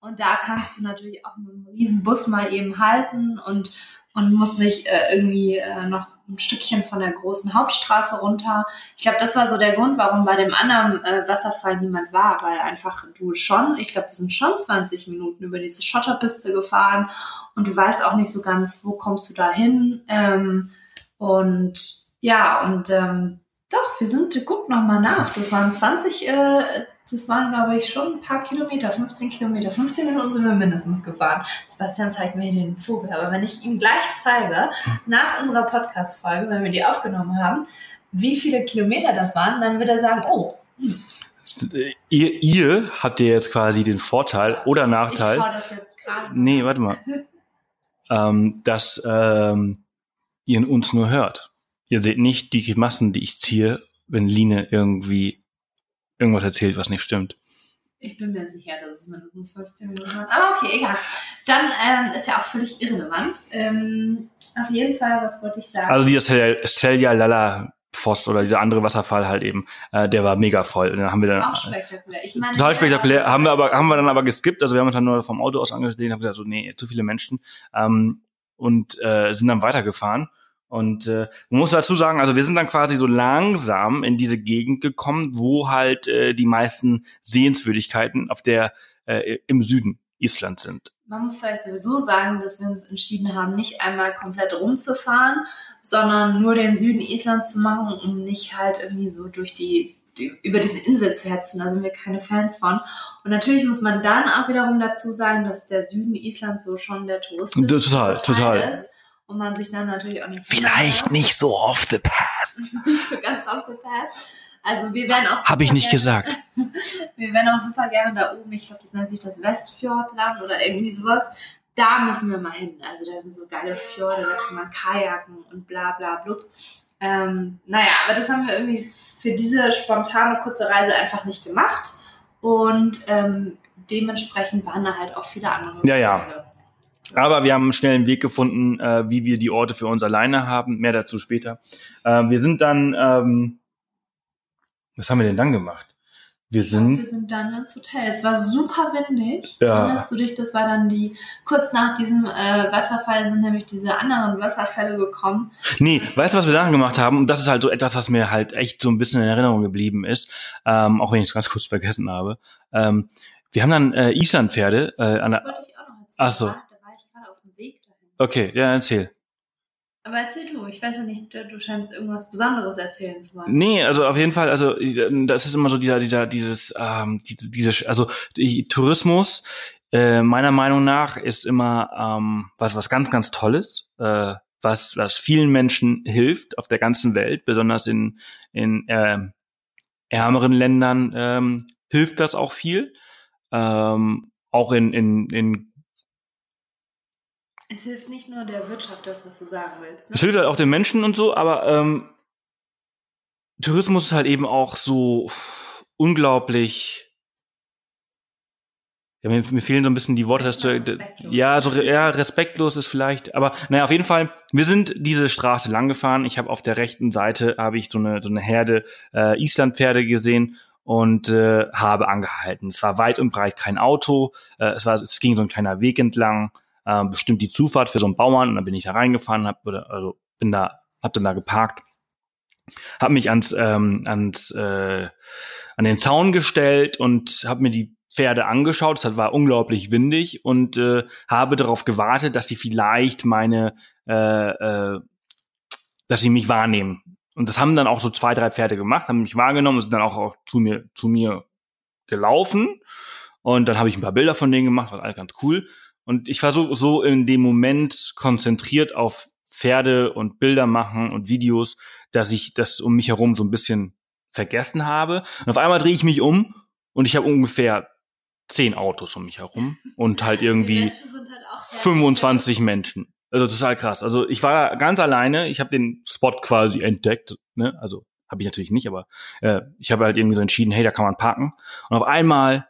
S2: Und da kannst du natürlich auch mit einem riesen Bus mal eben halten und und musst nicht äh, irgendwie äh, noch ein Stückchen von der großen Hauptstraße runter. Ich glaube, das war so der Grund, warum bei dem anderen äh, Wasserfall niemand war, weil einfach du schon, ich glaube, wir sind schon 20 Minuten über diese Schotterpiste gefahren und du weißt auch nicht so ganz, wo kommst du da hin. Ähm, und ja, und ähm, doch, wir sind, guck noch mal nach. Das waren 20, äh, das waren, glaube ich, schon ein paar Kilometer, 15 Kilometer. 15 Minuten sind wir mindestens gefahren. Sebastian zeigt mir den Vogel. Aber wenn ich ihm gleich zeige, nach unserer Podcast-Folge, wenn wir die aufgenommen haben, wie viele Kilometer das waren, dann wird er sagen, oh, hm.
S1: Ihr, ihr habt ihr jetzt quasi den Vorteil oder Nachteil.
S2: Ich schau das jetzt gerade.
S1: Nee, warte mal. ähm, dass ähm, ihr uns nur hört. Ihr seht nicht die Massen, die ich ziehe, wenn Line irgendwie irgendwas erzählt, was nicht stimmt.
S2: Ich bin mir sicher, dass es mindestens 15 Minuten hat. Aber okay, egal. Dann ähm, ist ja auch völlig irrelevant. Ähm, auf jeden Fall, was wollte ich sagen?
S1: Also dieser Celia Lala Pfost oder dieser andere Wasserfall halt eben, äh, der war mega voll. Und dann haben wir dann,
S2: auch spektakulär. Ich meine,
S1: total spektakulär. Haben wir aber, haben wir dann aber geskippt. Also wir haben uns dann nur vom Auto aus angesehen, haben gesagt so, nee, zu viele Menschen. Ähm, und äh, sind dann weitergefahren. Und äh, man muss dazu sagen, also wir sind dann quasi so langsam in diese Gegend gekommen, wo halt äh, die meisten Sehenswürdigkeiten auf der äh, im Süden Islands sind.
S2: Man muss vielleicht sowieso sagen, dass wir uns entschieden haben, nicht einmal komplett rumzufahren, sondern nur den Süden Islands zu machen, um nicht halt irgendwie so durch die über diese Insel zu hetzen. Da sind wir keine Fans von. Und natürlich muss man dann auch wiederum dazu sagen, dass der Süden Islands so schon der touristische
S1: Total, total.
S2: ist. Und man sich dann natürlich auch nicht
S1: Vielleicht nicht so off the path.
S2: nicht <laughs> so ganz off the path. Also wir werden auch
S1: Habe ich
S2: super
S1: nicht
S2: gerne-
S1: gesagt. <laughs>
S2: Wir werden auch super gerne da oben, ich glaube, das nennt sich das Westfjordland oder irgendwie sowas. Da müssen wir mal hin. Also da sind so geile Fjorde, da kann man kajaken und bla bla blub. Ähm, naja, aber das haben wir irgendwie für diese spontane kurze Reise einfach nicht gemacht. Und ähm, dementsprechend waren da halt auch viele andere.
S1: Ja, ja. Aber wir haben schnell einen Weg gefunden, äh, wie wir die Orte für uns alleine haben. Mehr dazu später. Äh, wir sind dann, ähm, was haben wir denn dann gemacht? Wir sind,
S2: wir sind dann ins Hotel. Es war super windig.
S1: Ja.
S2: Erinnerst du dich? Das war dann die, kurz nach diesem äh, Wasserfall sind nämlich diese anderen Wasserfälle gekommen.
S1: nee, weißt du, was wir dann gemacht haben? Und das ist halt so etwas, was mir halt echt so ein bisschen in Erinnerung geblieben ist, ähm, auch wenn ich es ganz kurz vergessen habe. Ähm, wir haben dann äh, Islandpferde äh, an
S2: Das
S1: der,
S2: wollte ich auch noch erzählen.
S1: Ach so.
S2: Da, da war ich gerade auf dem Weg dahin.
S1: Okay, ja, erzähl.
S2: Aber erzähl du, ich weiß ja nicht, du, scheinst irgendwas Besonderes erzählen zu wollen.
S1: Nee, also auf jeden Fall, also äh, das ist immer so dieser, dieser, dieses, ähm, die, diese, also die Tourismus äh, meiner Meinung nach ist immer ähm, was, was ganz, ganz Tolles, äh, was, was vielen Menschen hilft auf der ganzen Welt, besonders in, in ähm, ärmeren Ländern ähm, hilft das auch viel. Ähm, auch in, in, in
S2: Es hilft nicht nur der Wirtschaft, das, was du sagen willst. Ne?
S1: Es hilft halt auch den Menschen und so, aber ähm, Tourismus ist halt eben auch so unglaublich. Ja, mir, mir fehlen so ein bisschen die Worte, dass du,
S2: Respektlos.
S1: ja, so ja, respektlos ist vielleicht, aber naja, auf jeden Fall, wir sind diese Straße lang gefahren. Ich habe auf der rechten Seite habe ich so eine so eine Herde äh, Islandpferde gesehen und äh, habe angehalten. Es war weit und breit kein Auto, äh, es war es ging so ein kleiner Weg entlang, äh, bestimmt die Zufahrt für so einen Bauern und dann bin ich da reingefahren, hab, oder, also bin da, hab dann da geparkt, hab mich ans ähm, ans äh, an den Zaun gestellt und habe mir die Pferde angeschaut. Es war unglaublich windig und äh, habe darauf gewartet, dass sie vielleicht meine, äh, äh, dass sie mich wahrnehmen. Und das haben dann auch so zwei, drei Pferde gemacht, haben mich wahrgenommen und sind dann auch, auch zu mir zu mir gelaufen. Und dann habe ich ein paar Bilder von denen gemacht, war alles ganz cool. Und ich war so, so in dem Moment konzentriert auf Pferde und Bilder machen und Videos, dass ich das um mich herum so ein bisschen vergessen habe. Und auf einmal drehe ich mich um und ich habe ungefähr zehn Autos um mich herum und halt irgendwie
S2: Menschen halt auch sehr
S1: 25 Menschen. Also total krass. Also ich war ganz alleine. Ich habe den Spot quasi entdeckt. Ne? Also habe ich natürlich nicht, aber äh, ich habe halt irgendwie so entschieden, hey, da kann man parken. Und auf einmal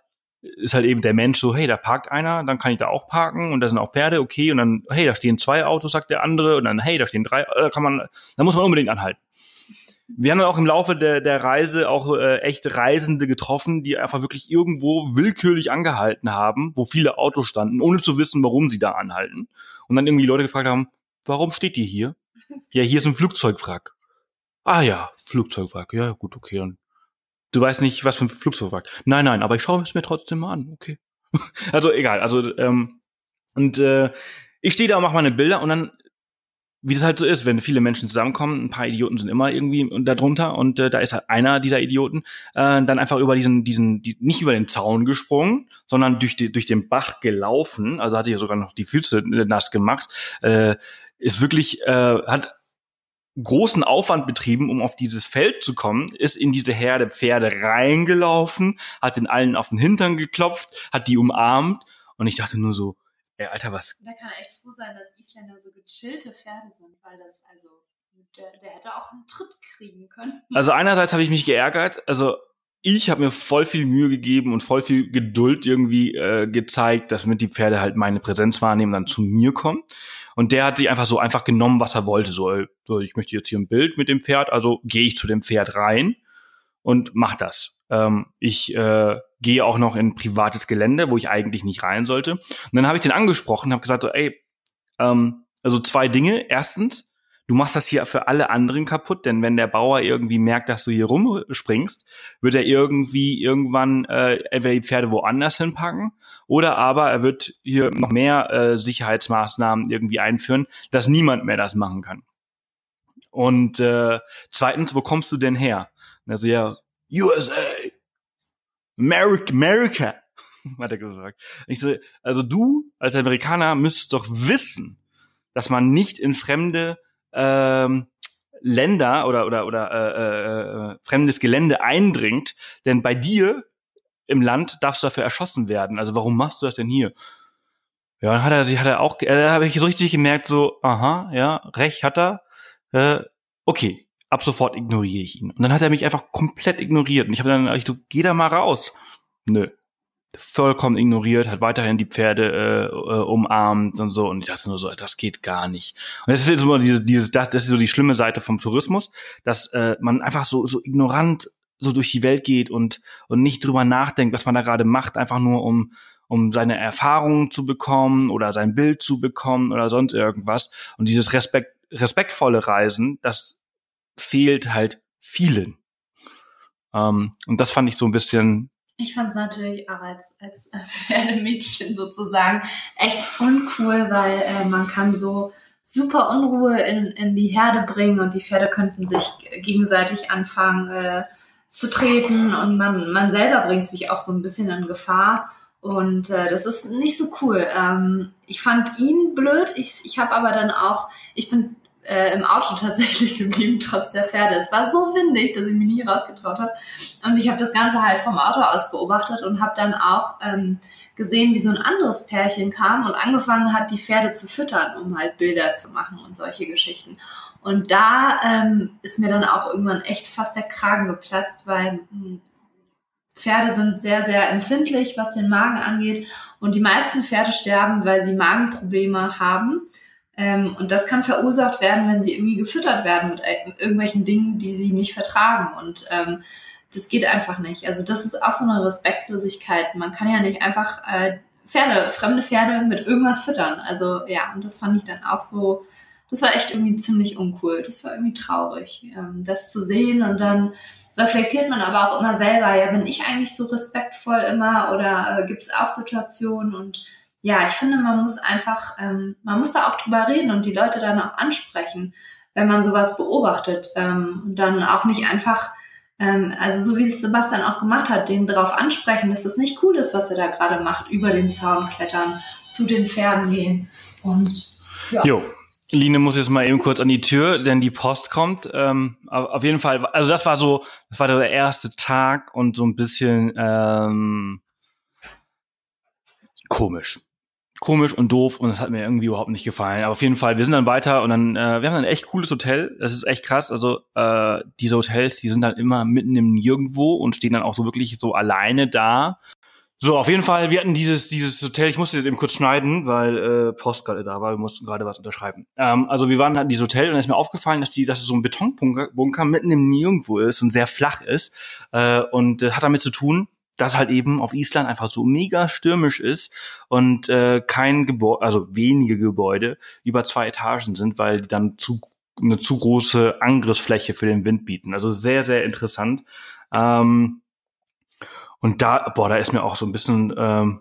S1: ist halt eben der Mensch so, hey, da parkt einer, dann kann ich da auch parken und da sind auch Pferde, okay. Und dann, hey, da stehen zwei Autos, sagt der andere. Und dann, hey, da stehen drei. Da kann man, da muss man unbedingt anhalten. Wir haben dann auch im Laufe der, der Reise auch äh, echte Reisende getroffen, die einfach wirklich irgendwo willkürlich angehalten haben, wo viele Autos standen, ohne zu wissen, warum sie da anhalten. Und dann irgendwie Leute gefragt haben, warum steht ihr hier? Ja, hier ist ein Flugzeugwrack. Ah ja, Flugzeugwrack. Ja, gut, okay. Dann. Du weißt nicht, was für ein Flugzeugwrack. Nein, nein, aber ich schaue es mir trotzdem mal an. Okay. <laughs> also egal. Also ähm, und äh, ich stehe da und mache meine Bilder und dann wie das halt so ist, wenn viele Menschen zusammenkommen, ein paar Idioten sind immer irgendwie darunter und äh, da ist halt einer dieser Idioten äh, dann einfach über diesen, diesen, die, nicht über den Zaun gesprungen, sondern durch, die, durch den Bach gelaufen, also hatte ja sogar noch die Füße nass gemacht, äh, ist wirklich, äh, hat großen Aufwand betrieben, um auf dieses Feld zu kommen, ist in diese Herde Pferde reingelaufen, hat den allen auf den Hintern geklopft, hat die umarmt und ich dachte nur so, ey, Alter, was
S2: Da kann er echt froh sein, dass Isländer so gechillte Pferde sind, weil das, also, der, der hätte auch einen Tritt kriegen können.
S1: Also einerseits habe ich mich geärgert, also ich habe mir voll viel Mühe gegeben und voll viel Geduld irgendwie äh, gezeigt, dass mit die Pferde halt meine Präsenz wahrnehmen, dann zu mir kommen. Und der hat sich einfach so einfach genommen, was er wollte. So, ey, so ich möchte jetzt hier ein Bild mit dem Pferd, also gehe ich zu dem Pferd rein und mach das. Ähm, ich äh, gehe auch noch in privates Gelände, wo ich eigentlich nicht rein sollte. Und dann habe ich den angesprochen, habe gesagt, so, ey, ähm, also zwei Dinge. Erstens, du machst das hier für alle anderen kaputt, denn wenn der Bauer irgendwie merkt, dass du hier rumspringst, wird er irgendwie irgendwann äh, entweder die Pferde woanders hinpacken oder aber er wird hier noch mehr äh, Sicherheitsmaßnahmen irgendwie einführen, dass niemand mehr das machen kann. Und äh, zweitens, wo kommst du denn her? Also ja, USA, America, America, <laughs> hat er gesagt. Ich so, also du als Amerikaner müsstest doch wissen, dass man nicht in fremde ähm, Länder oder oder oder äh, äh, fremdes Gelände eindringt, denn bei dir im Land darfst du dafür erschossen werden. Also warum machst du das denn hier? Ja, dann hat er, hat er auch, äh, habe ich so richtig gemerkt, so, aha, ja, recht hat er. Äh, okay, ab sofort ignoriere ich ihn. Und dann hat er mich einfach komplett ignoriert. Und ich habe dann, ich so, geh da mal raus. Nö, vollkommen ignoriert, hat weiterhin die Pferde äh, äh, umarmt und so. Und ich dachte nur so, das geht gar nicht. Und das ist immer dieses, dieses, das ist so die schlimme Seite vom Tourismus, dass äh, man einfach so so ignorant so durch die Welt geht und und nicht drüber nachdenkt, was man da gerade macht, einfach nur um um seine Erfahrungen zu bekommen oder sein Bild zu bekommen oder sonst irgendwas. Und dieses Respekt, respektvolle Reisen, das fehlt halt vielen. Ähm, und das fand ich so ein bisschen
S2: ich fand es natürlich auch als, als <laughs> Pferdemädchen sozusagen echt uncool, weil äh, man kann so super Unruhe in, in die Herde bringen und die Pferde könnten sich gegenseitig anfangen äh, zu treten und man, man selber bringt sich auch so ein bisschen in Gefahr. Und äh, das ist nicht so cool. Ähm, ich fand ihn blöd. Ich, ich habe aber dann auch, ich bin äh, im Auto <laughs> tatsächlich geblieben, trotz der Pferde. Es war so windig, dass ich mich nie rausgetraut habe. Und ich habe das Ganze halt vom Auto aus beobachtet und habe dann auch ähm, gesehen, wie so ein anderes Pärchen kam und angefangen hat, die Pferde zu füttern, um halt Bilder zu machen und solche Geschichten. Und da ähm, ist mir dann auch irgendwann echt fast der Kragen geplatzt, weil hm, Pferde sind sehr, sehr empfindlich, was den Magen angeht. Und die meisten Pferde sterben, weil sie Magenprobleme haben. Ähm, und das kann verursacht werden, wenn sie irgendwie gefüttert werden mit irgendwelchen Dingen, die sie nicht vertragen. Und ähm, das geht einfach nicht. Also das ist auch so eine Respektlosigkeit. Man kann ja nicht einfach äh, Pferde, fremde Pferde mit irgendwas füttern. Also ja, und das fand ich dann auch so, das war echt irgendwie ziemlich uncool. Das war irgendwie traurig, ähm, das zu sehen und dann reflektiert man aber auch immer selber, ja, bin ich eigentlich so respektvoll immer oder äh, gibt es auch Situationen und ja, ich finde, man muss einfach, ähm, man muss da auch drüber reden und die Leute dann auch ansprechen, wenn man sowas beobachtet. Ähm, und dann auch nicht einfach, ähm, also so wie es Sebastian auch gemacht hat, den darauf ansprechen, dass es nicht cool ist, was er da gerade macht, über den Zaun klettern, zu den Pferden gehen. Und
S1: ja. Jo. Line muss jetzt mal eben kurz an die Tür, denn die Post kommt. Ähm, auf jeden Fall, also das war so, das war der erste Tag und so ein bisschen ähm, komisch komisch und doof und das hat mir irgendwie überhaupt nicht gefallen. Aber auf jeden Fall, wir sind dann weiter und dann, äh, wir haben ein echt cooles Hotel. Das ist echt krass. Also äh, diese Hotels, die sind dann immer mitten im Nirgendwo und stehen dann auch so wirklich so alleine da. So, auf jeden Fall, wir hatten dieses, dieses Hotel, ich musste eben kurz schneiden, weil äh, Post gerade da war, wir mussten gerade was unterschreiben. Ähm, also wir waren halt in dieses Hotel und dann ist mir aufgefallen, dass die, dass es so ein Betonbunker mitten im Nirgendwo ist und sehr flach ist. Äh, und äh, hat damit zu tun, das halt eben auf Island einfach so mega stürmisch ist und äh, kein Gebäude, also wenige Gebäude über zwei Etagen sind, weil die dann zu eine zu große Angriffsfläche für den Wind bieten. Also sehr, sehr interessant. Ähm, und da, boah, da ist mir auch so ein bisschen ähm,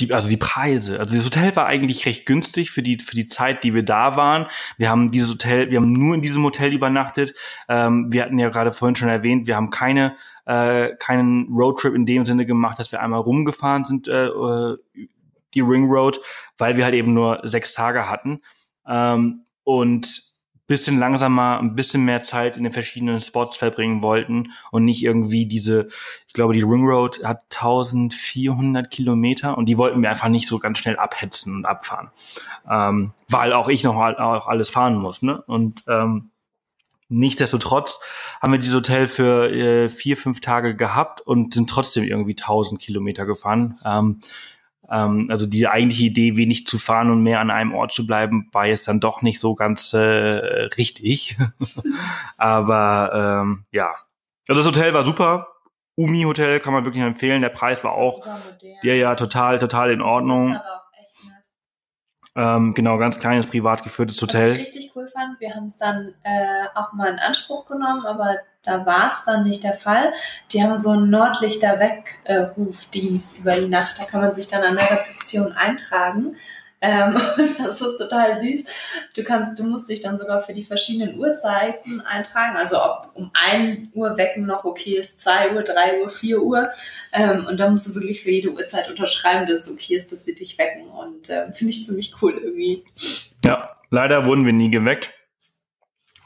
S1: die, also die Preise. Also das Hotel war eigentlich recht günstig für die für die Zeit, die wir da waren. Wir haben dieses Hotel, wir haben nur in diesem Hotel übernachtet. Ähm, wir hatten ja gerade vorhin schon erwähnt, wir haben keine äh, keinen Roadtrip in dem Sinne gemacht, dass wir einmal rumgefahren sind äh, äh die Ring Road, weil wir halt eben nur sechs Tage hatten. Ähm, und bisschen langsamer, ein bisschen mehr Zeit in den verschiedenen Spots verbringen wollten und nicht irgendwie diese, ich glaube, die Ring Road hat 1400 Kilometer und die wollten wir einfach nicht so ganz schnell abhetzen und abfahren, ähm, weil auch ich noch auch alles fahren muss, ne? Und ähm, nichtsdestotrotz haben wir dieses Hotel für äh, vier, fünf Tage gehabt und sind trotzdem irgendwie 1000 Kilometer gefahren. Ähm, ähm, also die eigentliche Idee, wenig zu fahren und mehr an einem Ort zu bleiben, war jetzt dann doch nicht so ganz äh, richtig. <laughs> Aber ähm, ja, also das Hotel war super. Umi Hotel kann man wirklich empfehlen. Der Preis war auch, ja, ja, total, total in Ordnung. Ähm, genau, ganz kleines, privat geführtes Hotel.
S2: Was ich richtig cool fand, wir haben es dann äh, auch mal in Anspruch genommen, aber da war es dann nicht der Fall. Die haben so einen Nordlichter-Weckrufdienst über die Nacht. Da kann man sich dann an der Rezeption eintragen. Ähm, <laughs> das ist total süß. Du kannst, du musst dich dann sogar für die verschiedenen Uhrzeiten eintragen. Also ob um 1 Uhr wecken noch okay ist, 2 Uhr, 3 Uhr, 4 Uhr. Ähm, und da musst du wirklich für jede Uhrzeit unterschreiben, dass es okay ist, dass sie dich wecken. Und äh, finde ich ziemlich cool irgendwie.
S1: Ja, leider wurden wir nie geweckt.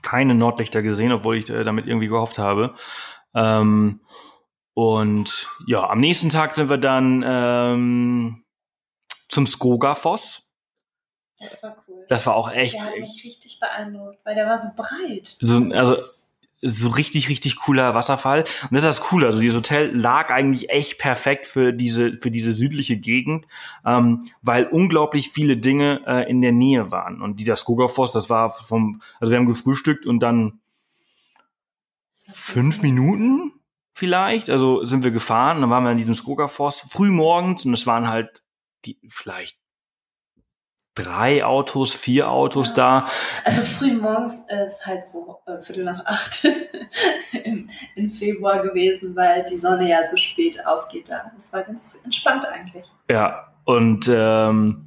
S1: Keine Nordlichter gesehen, obwohl ich äh, damit irgendwie gehofft habe. Ähm, und ja, am nächsten Tag sind wir dann ähm, zum Skogafoss.
S2: Das war cool.
S1: Das war auch echt.
S2: Der hat mich richtig beeindruckt, weil der war so breit.
S1: So, also
S2: das-
S1: so richtig, richtig cooler Wasserfall. Und das ist das Coole. Also dieses Hotel lag eigentlich echt perfekt für diese, für diese südliche Gegend, ähm, weil unglaublich viele Dinge äh, in der Nähe waren. Und dieser Skogafoss, das war vom, also wir haben gefrühstückt und dann fünf Minuten vielleicht, also sind wir gefahren, dann waren wir in diesem Skogafoss früh morgens und es waren halt die, vielleicht drei Autos, vier Autos
S2: Ja.
S1: da.
S2: Also früh morgens ist halt so äh, Viertel nach acht <laughs> im, im Februar gewesen, weil die Sonne ja so spät aufgeht da. Das war ganz entspannt eigentlich.
S1: Ja, und ähm,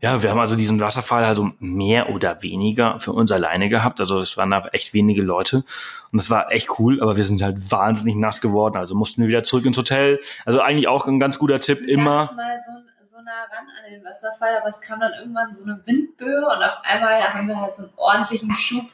S1: ja, wir haben also diesen Wasserfall also mehr oder weniger für uns alleine gehabt. Also es waren da echt wenige Leute und das war echt cool, aber wir sind halt wahnsinnig nass geworden. Also mussten wir wieder zurück ins Hotel. Also eigentlich auch ein ganz guter Tipp, immer.
S2: nicht mal so, so nah ran an den Wasserfall, aber es kam dann irgendwann so eine Windböe und auf einmal haben wir halt so einen ordentlichen Schub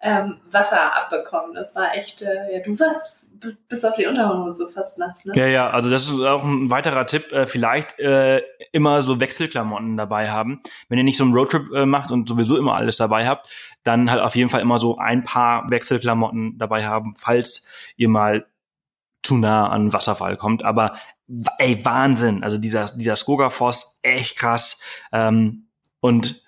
S2: ähm, Wasser abbekommen. Das war echt, äh, ja, du warst bis auf die Unterhose fast nass, ne?
S1: Ja, ja, also das ist auch ein weiterer Tipp. Äh, vielleicht äh, immer so Wechselklamotten dabei haben. Wenn ihr nicht so einen Roadtrip äh, macht und sowieso immer alles dabei habt, dann halt auf jeden Fall immer so ein paar Wechselklamotten dabei haben, falls ihr mal zu nah an Wasserfall kommt. Aber ey, Wahnsinn. Also dieser, dieser Skogafoss, echt krass. Ähm, und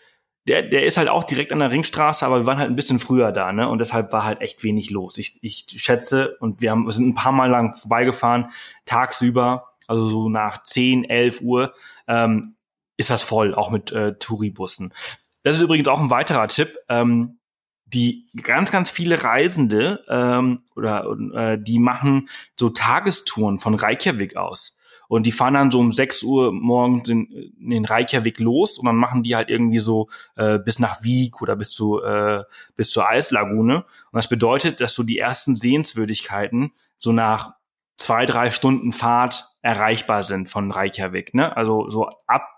S1: der, der ist halt auch direkt an der Ringstraße, aber wir waren halt ein bisschen früher da, ne? Und deshalb war halt echt wenig los. Ich, ich schätze, und wir haben, wir sind ein paar Mal lang vorbeigefahren, tagsüber, also so nach 10, 11 Uhr, ähm, ist das voll, auch mit äh, Touribussen. Das ist übrigens auch ein weiterer Tipp. Ähm, die ganz, ganz viele Reisende ähm, oder äh, die machen so Tagestouren von Reykjavik aus. Und die fahren dann so um 6 Uhr morgens in, in den Reykjavik los und dann machen die halt irgendwie so äh, bis nach Wieg oder bis zu äh, bis zur Eislagune. Und das bedeutet, dass so die ersten Sehenswürdigkeiten so nach zwei, drei Stunden Fahrt erreichbar sind von Reykjavik. Ne? Also so ab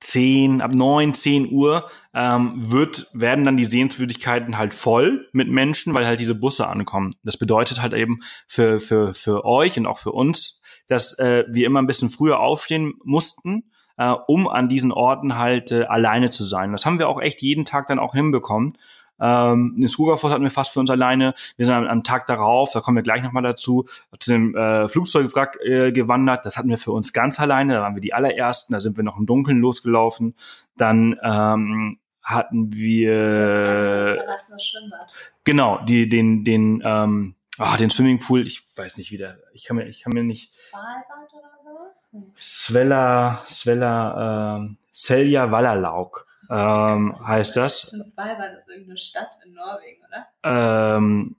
S1: 10, ab 9, 10 Uhr ähm, wird, werden dann die Sehenswürdigkeiten halt voll mit Menschen, weil halt diese Busse ankommen. Das bedeutet halt eben für, für, für euch und auch für uns, dass äh, wir immer ein bisschen früher aufstehen mussten, äh, um an diesen Orten halt äh, alleine zu sein. Das haben wir auch echt jeden Tag dann auch hinbekommen. Ähm, den Skogafoss hatten wir fast für uns alleine. Wir sind am, am Tag darauf, da kommen wir gleich nochmal dazu, zu dem äh, Flugzeugwrack äh, gewandert. Das hatten wir für uns ganz alleine. Da waren wir die allerersten. Da sind wir noch im Dunkeln losgelaufen. Dann ähm, hatten
S2: Das
S1: wir
S2: verlassene Schwimmbad.
S1: genau die den den ähm, ah, den Swimmingpool. Ich weiß nicht wie der. Ich kann mir ich kann mir nicht
S2: Svalbard oder sowas?
S1: Svella Svella ähm, Selja Wallerlaug ähm, heißt das.
S2: Stimmt, Svalbard ist irgendeine Stadt in Norwegen, oder?
S1: Ähm,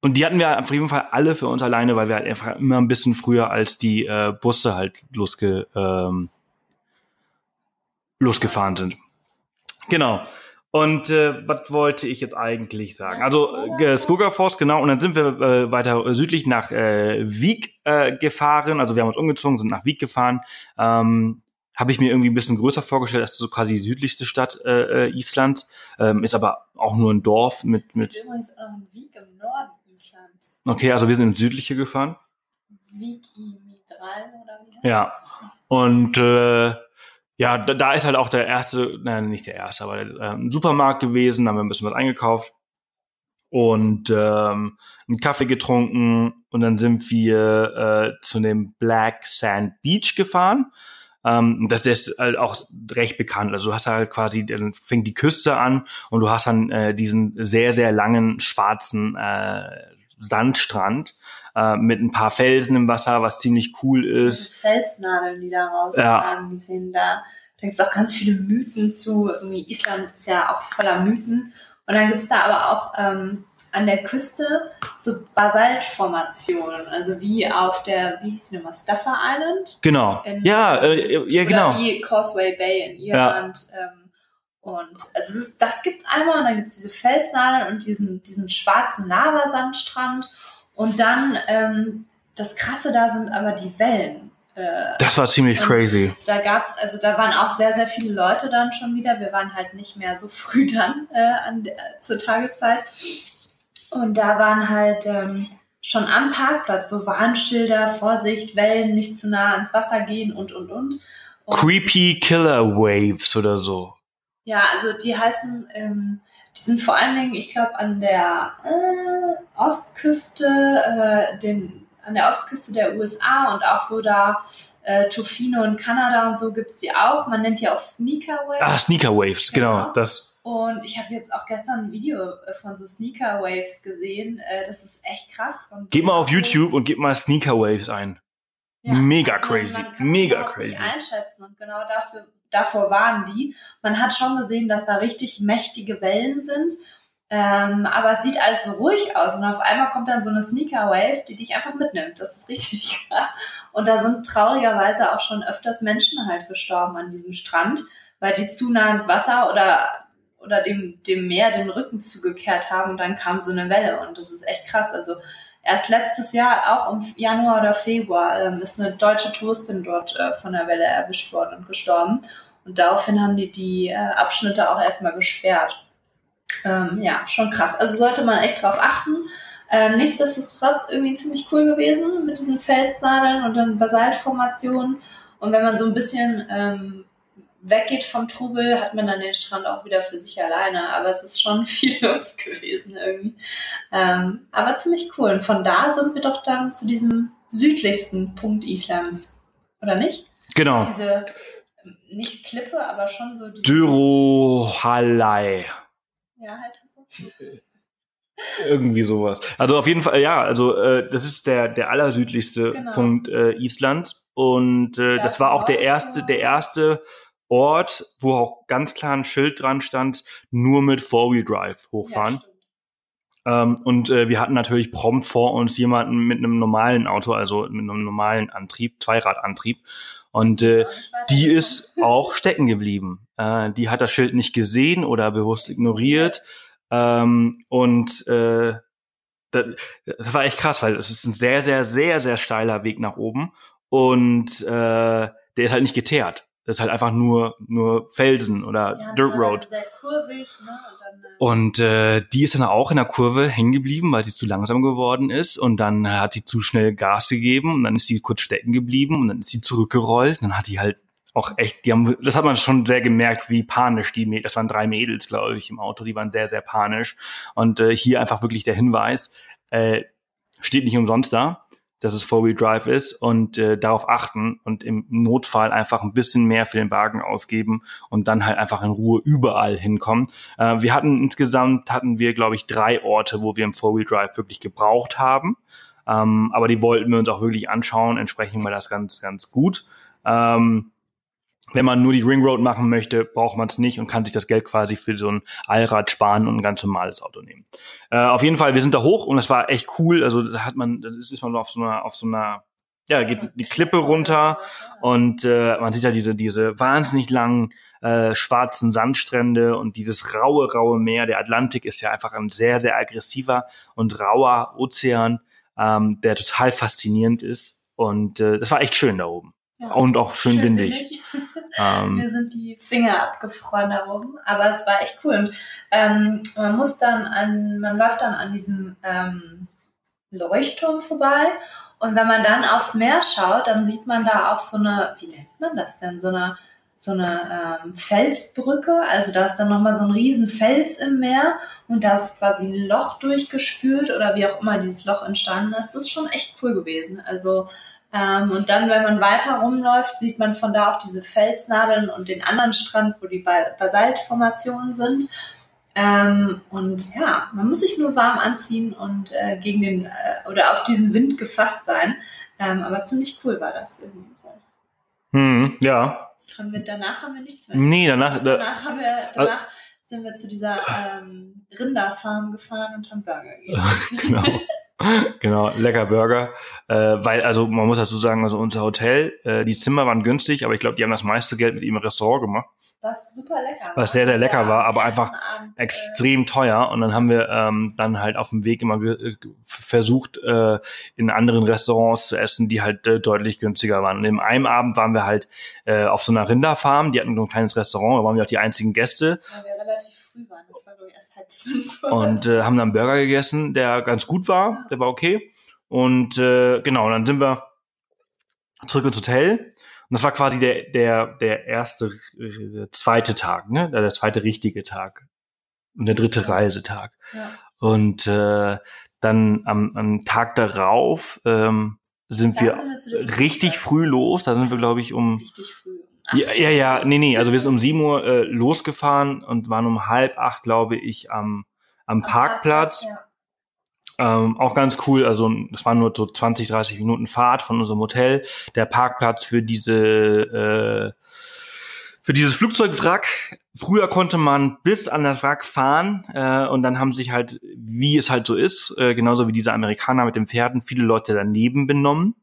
S1: und die hatten wir auf jeden Fall alle für uns alleine, weil wir halt einfach immer ein bisschen früher als die äh, Busse halt losge, ähm, losgefahren sind. Genau. Und äh, was wollte ich jetzt eigentlich sagen? Also äh, Skogafoss, genau. Und dann sind wir äh, weiter südlich nach äh, Wieg äh, gefahren. Also wir haben uns umgezogen, sind nach Wieg gefahren. Ähm, Habe ich mir irgendwie ein bisschen größer vorgestellt. Das ist so quasi die südlichste Stadt äh, äh, Islands. Ähm, ist aber auch nur ein Dorf mit mit
S2: übrigens auch einen Wieg im Norden Islands.
S1: Okay, also wir sind ins Südliche gefahren.
S2: Wieg i Midral oder wie
S1: Ja. Und äh, ja, da, da ist halt auch der erste, nein, nicht der erste, aber der, äh, ein Supermarkt gewesen, da haben wir ein bisschen was eingekauft und ähm, einen Kaffee getrunken und dann sind wir äh, zu dem Black Sand Beach gefahren. Ähm, das ist halt auch recht bekannt. Also du hast halt quasi, dann fängt die Küste an und du hast dann äh, diesen sehr, sehr langen schwarzen äh, Sandstrand äh, mit ein paar Felsen im Wasser, was ziemlich cool ist.
S2: Felsnadeln, die da rausragen, die sehen da Da gibt es auch ganz viele Mythen zu. Irgendwie Island ist ja auch voller Mythen. Und dann gibt es da aber auch ähm, an der Küste so Basaltformationen, also wie auf der, wie hieß die nochmal, Staffer Island?
S1: Genau.
S2: In,
S1: ja, äh, ja, genau.
S2: Wie Causeway Bay in Irland. Ja. Ähm, und also ist, das gibt's einmal und dann gibt's diese Felsnadeln und diesen, diesen schwarzen Lavasandstrand. Und dann ähm, das Krasse da sind aber die Wellen.
S1: Äh, das war ziemlich crazy.
S2: Da gab's, also da waren auch sehr, sehr viele Leute dann schon wieder. Wir waren halt nicht mehr so früh dann äh, an, äh, zur Tageszeit. Und da waren halt ähm, schon am Parkplatz so Warnschilder, Vorsicht, Wellen, nicht zu nah ans Wasser gehen und, und, und. und
S1: Creepy Killer Waves oder so.
S2: Ja, also die heißen, ähm, die sind vor allen Dingen, ich glaube, an der äh, Ostküste, äh, den, an der Ostküste der USA und auch so da äh, Tofino in Kanada und so gibt's die auch. Man nennt die auch Sneaker Waves.
S1: Ah, Sneaker Waves, genau. genau das.
S2: Und ich habe jetzt auch gestern ein Video äh, von so Sneaker Waves gesehen. Äh, das ist echt krass. Und
S1: Geht mal auf YouTube und gib mal Sneaker Waves ein. Ja, Mega also crazy. Man kann Mega crazy.
S2: Nicht einschätzen und genau dafür davor waren die. Man hat schon gesehen, dass da richtig mächtige Wellen sind. Ähm, aber es sieht alles so ruhig aus und auf einmal kommt dann so eine Sneaker Wave, die dich einfach mitnimmt. Das ist richtig <laughs> krass. Und da sind traurigerweise auch schon öfters Menschen halt gestorben an diesem Strand, weil die zu nah ins Wasser oder, oder dem, dem Meer den Rücken zugekehrt haben und dann kam so eine Welle und das ist echt krass. Also erst letztes Jahr, auch im Januar oder Februar, ähm, ist eine deutsche Touristin dort äh, von der Welle erwischt worden und gestorben. Und daraufhin haben die die äh, Abschnitte auch erstmal gesperrt. Ähm, ja, schon krass. Also sollte man echt drauf achten. Ähm, nichtsdestotrotz irgendwie ziemlich cool gewesen mit diesen Felsnadeln und dann Basaltformationen. Und wenn man so ein bisschen ähm, weggeht vom Trubel, hat man dann den Strand auch wieder für sich alleine. Aber es ist schon <laughs> viel los gewesen irgendwie. Ähm, aber ziemlich cool. Und von da sind wir doch dann zu diesem südlichsten Punkt Islands. Oder nicht?
S1: Genau.
S2: Diese, nicht Klippe, aber schon so
S1: diese... Dyrohallei.
S2: Ja, heißt es so? <laughs>
S1: Irgendwie sowas. Also auf jeden Fall, ja, also äh, das ist der, der allersüdlichste genau. Punkt äh, Islands. Und äh, das war auch der erste, der erste Ort, wo auch ganz klar ein Schild dran stand, nur mit Four-Wheel-Drive hochfahren. Ja, ähm, und äh, wir hatten natürlich prompt vor uns jemanden mit einem normalen Auto, also mit einem normalen Antrieb, Zweiradantrieb. Und äh, die ist <laughs> auch stecken geblieben. Äh, die hat das Schild nicht gesehen oder bewusst ignoriert. Ähm, und äh, das, das war echt krass, weil es ist ein sehr, sehr, sehr, sehr steiler Weg nach oben. Und äh, der ist halt nicht geteert. Das ist halt einfach nur, nur Felsen oder ja, Dirt Road. Sehr kurvig, ne? Und, dann, äh, und äh, die ist dann auch in der Kurve hängen geblieben, weil sie zu langsam geworden ist. Und dann hat die zu schnell Gas gegeben und dann ist sie kurz stecken geblieben und dann ist sie zurückgerollt. Und dann hat die halt auch echt, die haben, das hat man schon sehr gemerkt, wie panisch die, das waren drei Mädels, glaube ich, im Auto, die waren sehr, sehr panisch. Und äh, hier einfach wirklich der Hinweis, äh, steht nicht umsonst da dass es Four-Wheel-Drive ist und äh, darauf achten und im Notfall einfach ein bisschen mehr für den Wagen ausgeben und dann halt einfach in Ruhe überall hinkommen. Äh, wir hatten insgesamt, hatten wir, glaube ich, drei Orte, wo wir im Four-Wheel-Drive wirklich gebraucht haben. Ähm, aber die wollten wir uns auch wirklich anschauen. Entsprechend war das ganz, ganz gut. Ähm, wenn man nur die Ring Road machen möchte, braucht man es nicht und kann sich das Geld quasi für so ein Allrad sparen und ein ganz normales Auto nehmen. Äh, auf jeden Fall, wir sind da hoch und das war echt cool. Also da hat man, das ist man auf so einer, auf so einer, ja, geht die Klippe runter und äh, man sieht ja diese, diese wahnsinnig langen äh, schwarzen Sandstrände und dieses raue, raue Meer. Der Atlantik ist ja einfach ein sehr, sehr aggressiver und rauer Ozean, ähm, der total faszinierend ist. Und äh, das war echt schön da oben. Ja, und auch schön, schön windig. <laughs>
S2: Ähm, Mir sind die Finger abgefroren da oben, aber es war echt cool. Und ähm, man muss dann an, man läuft dann an diesem ähm, Leuchtturm vorbei und wenn man dann aufs Meer schaut, dann sieht man da auch so eine, wie nennt man das denn, so eine so eine ähm, Felsbrücke, also da ist dann nochmal so ein riesen Fels im Meer und da ist quasi ein Loch durchgespült oder wie auch immer dieses Loch entstanden ist. Das ist schon echt cool gewesen. Also ähm, und dann, wenn man weiter rumläuft, sieht man von da auch diese Felsnadeln und den anderen Strand, wo die Basaltformationen sind. Ähm, und ja, man muss sich nur warm anziehen und äh, gegen den äh, oder auf diesen Wind gefasst sein. Ähm, aber ziemlich cool war das irgendwie.
S1: Hm, ja.
S2: Haben wir, danach haben wir nichts mehr.
S1: Nee, danach, da,
S2: Danach, haben wir, danach sind wir zu dieser ähm, Rinderfarm gefahren und haben Burger gegessen. <laughs>
S1: genau. <laughs> genau, lecker Burger. Äh, weil, also man muss dazu sagen, also unser Hotel, äh, die Zimmer waren günstig, aber ich glaube, die haben das meiste Geld mit ihrem Restaurant gemacht.
S2: Was super lecker
S1: Was sehr, sehr lecker
S2: Ja,
S1: war, aber einfach
S2: Abend, äh,
S1: extrem teuer und dann haben wir ähm, dann halt auf dem Weg immer äh, versucht in anderen Restaurants zu essen, die halt äh, deutlich günstiger waren. Und in einem Abend waren wir halt äh, auf so einer Rinderfarm, die hatten so ein kleines Restaurant, da waren wir auch die einzigen Gäste
S2: Weil wir relativ früh waren. Das war, glaube ich, erst halb fünf.
S1: und äh, haben dann einen Burger gegessen, der ganz gut war, der war okay. Und äh, genau, dann sind wir zurück ins Hotel. Und das war quasi der, der, der erste, äh, der zweite Tag, ne? Der zweite richtige Tag. Und der dritte
S2: Ja.
S1: Reisetag.
S2: ja.
S1: Und äh, dann am, am Tag darauf ähm, sind wir
S2: sind wir
S1: richtig früh los. Da sind wir, glaube ich, um Ja, ja, ja, nee, nee, also wir sind um 7 Uhr äh, losgefahren und waren um halb acht, glaube ich, am, am
S2: Am
S1: Parkplatz.
S2: Ja.
S1: Ähm, auch ganz cool, also es waren nur so 20, 30 Minuten Fahrt von unserem Hotel. Der Parkplatz für diese äh, für dieses Flugzeugwrack. Früher konnte man bis an das Wrack fahren äh, und dann haben sich halt, wie es halt so ist, äh, genauso wie diese Amerikaner mit den Pferden, viele Leute daneben benommen.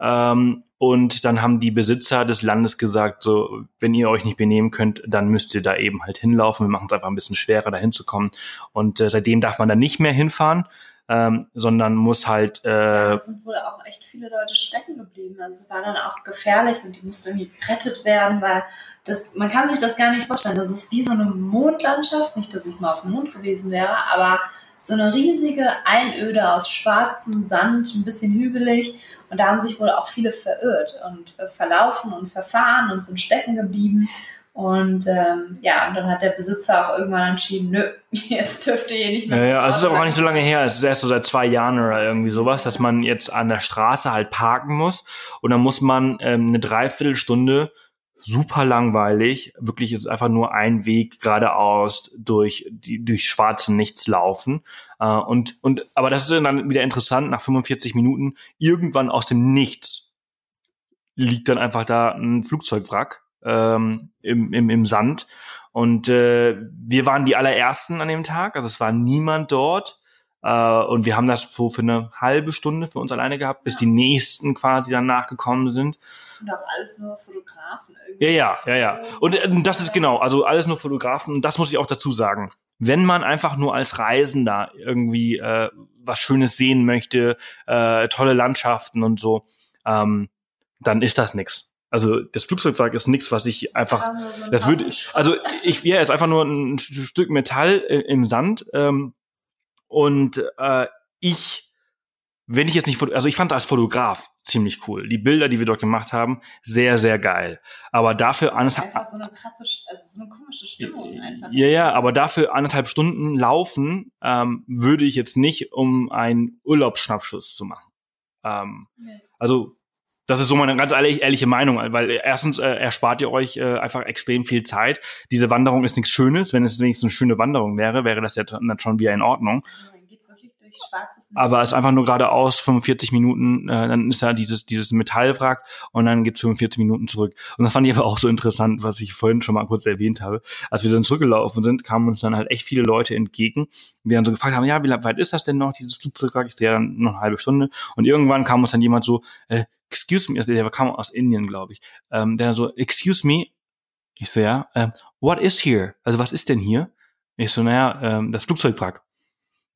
S1: Ähm, und dann haben die Besitzer des Landes gesagt, so, wenn ihr euch nicht benehmen könnt, dann müsst ihr da eben halt hinlaufen. Wir machen es einfach ein bisschen schwerer, da hinzukommen. Und äh, seitdem darf man da nicht mehr hinfahren, ähm, sondern muss halt,
S2: Ja,
S1: äh,
S2: es sind wohl auch echt viele Leute stecken geblieben. Also es war dann auch gefährlich und die mussten irgendwie gerettet werden, weil das, man kann sich das gar nicht vorstellen. Das ist wie so eine Mondlandschaft. Nicht, dass ich mal auf dem Mond gewesen wäre, aber so eine riesige Einöde aus schwarzem Sand, ein bisschen hügelig. Und da haben sich wohl auch viele verirrt und äh, verlaufen und verfahren und sind stecken geblieben. Und ähm, ja, und dann hat der Besitzer auch irgendwann entschieden, nö, <laughs> jetzt dürft ihr hier nicht mehr.
S1: Ja, ja, also es ist aber gar nicht so lange her. Es ist erst so seit zwei Jahren oder irgendwie sowas, dass man jetzt an der Straße halt parken muss und dann muss man ähm, eine Dreiviertelstunde super langweilig, wirklich ist einfach nur ein Weg geradeaus durch die durch schwarze Nichts laufen. Äh, und und aber das ist dann wieder interessant nach 45 Minuten irgendwann aus dem Nichts liegt dann einfach da ein Flugzeugwrack ähm, im, im, im Sand. Und äh, wir waren die allerersten an dem Tag, also es war niemand dort. Äh, und wir haben das so für eine halbe Stunde für uns alleine gehabt, bis die nächsten quasi dann nachgekommen sind.
S2: Und auch alles nur Fotografen irgendwie.
S1: Ja, ja, ja, ja. Und äh, das ist genau, also alles nur Fotografen. Das muss ich auch dazu sagen. Wenn man einfach nur als Reisender irgendwie äh, was Schönes sehen möchte, äh, tolle Landschaften und so, ähm, dann ist das nix. Also das Flugzeugwrack ist nix, was ich einfach
S2: so
S1: das würde,
S2: Schrott.
S1: also ich, ja, ist einfach nur ein St- Stück Metall äh, im Sand. Ähm, und äh, ich, wenn ich jetzt nicht, also ich fand als Fotograf ziemlich cool. Die Bilder, die wir dort gemacht haben, sehr, sehr geil. Aber dafür anderthalb,
S2: einfach so eine krasse, also so eine komische Stimmung einfach.
S1: ja, ja, aber dafür anderthalb Stunden laufen ähm, würde ich jetzt nicht, um einen Urlaubsschnappschuss zu machen. Ähm,
S2: Nee.
S1: also das ist so meine ganz ehrlich, ehrliche Meinung, weil erstens äh, erspart ihr euch äh, einfach extrem viel Zeit. Diese Wanderung ist nichts Schönes. Wenn es wenigstens eine schöne Wanderung wäre, wäre das ja dann schon wieder in Ordnung.
S2: Wirklich schwarzes Licht.
S1: Aber es ist einfach nur geradeaus 45 Minuten, äh, dann ist da dieses dieses Metallwrack und dann gibt's 45 Minuten zurück. Und das fand ich aber auch so interessant, was ich vorhin schon mal kurz erwähnt habe. Als wir dann zurückgelaufen sind, kamen uns dann halt echt viele Leute entgegen, die dann so gefragt haben, ja, wie weit ist das denn noch, dieses Flugzeugwrack? Ich sehe ja dann noch eine halbe Stunde. Und irgendwann kam uns dann jemand so, äh, excuse me, also der kam aus Indien, glaube ich, ähm, der so, excuse me, ich so, ja, ähm, what is here? Also was ist denn hier? Ich so, naja, ähm, das Flugzeugwrack.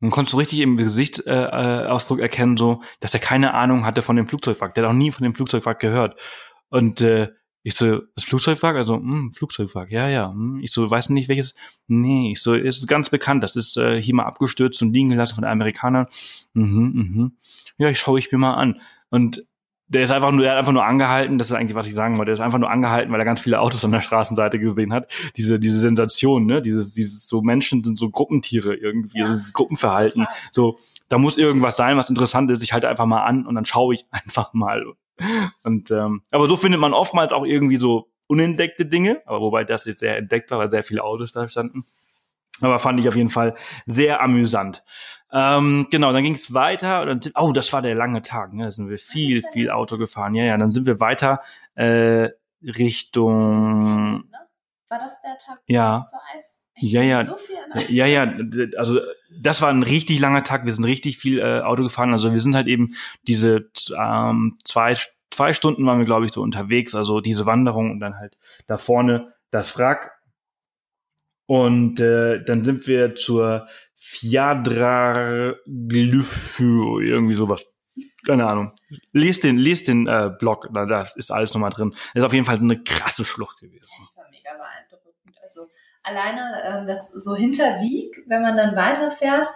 S1: Und konntest du richtig im Gesichtsausdruck äh, Ausdruck erkennen, so, dass er keine Ahnung hatte von dem Flugzeugwrack. Der hat auch nie von dem Flugzeugwrack gehört. Und äh, ich so, das Flugzeugwrack? Also, hm, Flugzeugwrack, ja, ja. Hm. Ich so, weiß nicht welches. Nee, ich so, ist ganz bekannt. Das ist äh, hier mal abgestürzt und liegen gelassen von den Amerikanern. Mhm, mhm. Ja, ich schaue ich mir mal an. Und der ist einfach nur, der hat einfach nur angehalten, das ist eigentlich, was ich sagen wollte, der ist einfach nur angehalten, weil er ganz viele Autos an der Straßenseite gesehen hat. Diese, diese Sensation, ne? Dieses, dieses, so Menschen sind so Gruppentiere irgendwie,
S2: Ja.
S1: dieses Gruppenverhalten.
S2: Total.
S1: So, da muss irgendwas sein, was interessant ist. Ich halte einfach mal an und dann schaue ich <laughs> einfach mal. Und ähm, aber so findet man oftmals auch irgendwie so unentdeckte Dinge, aber wobei das jetzt sehr entdeckt war, weil sehr viele Autos da standen. Aber fand ich auf jeden Fall sehr amüsant. Ähm, genau, dann ging es weiter. Dann, oh, das war der lange Tag. Ne? Da sind wir viel, viel Auto gefahren. Ja, ja, dann sind wir weiter äh, Richtung.
S2: Ne? War das der Tag?
S1: Ja.
S2: Ich
S1: Ja, ja.
S2: So
S1: Ja, ja, also das war ein richtig langer Tag. Wir sind richtig viel äh, Auto gefahren. Also wir sind halt eben diese ähm, zwei, zwei Stunden waren wir, glaube ich, so unterwegs. Also diese Wanderung und dann halt da vorne das Wrack. Und äh, dann sind wir zur Fiadra Glypho, irgendwie sowas. Keine Ahnung. Lest den, lest den äh, Blog, da da ist alles nochmal drin. Das ist auf jeden Fall eine krasse Schlucht gewesen.
S2: Ich war mega beeindruckend. Also alleine ähm, das so hinter Wieg, wenn man dann weiterfährt,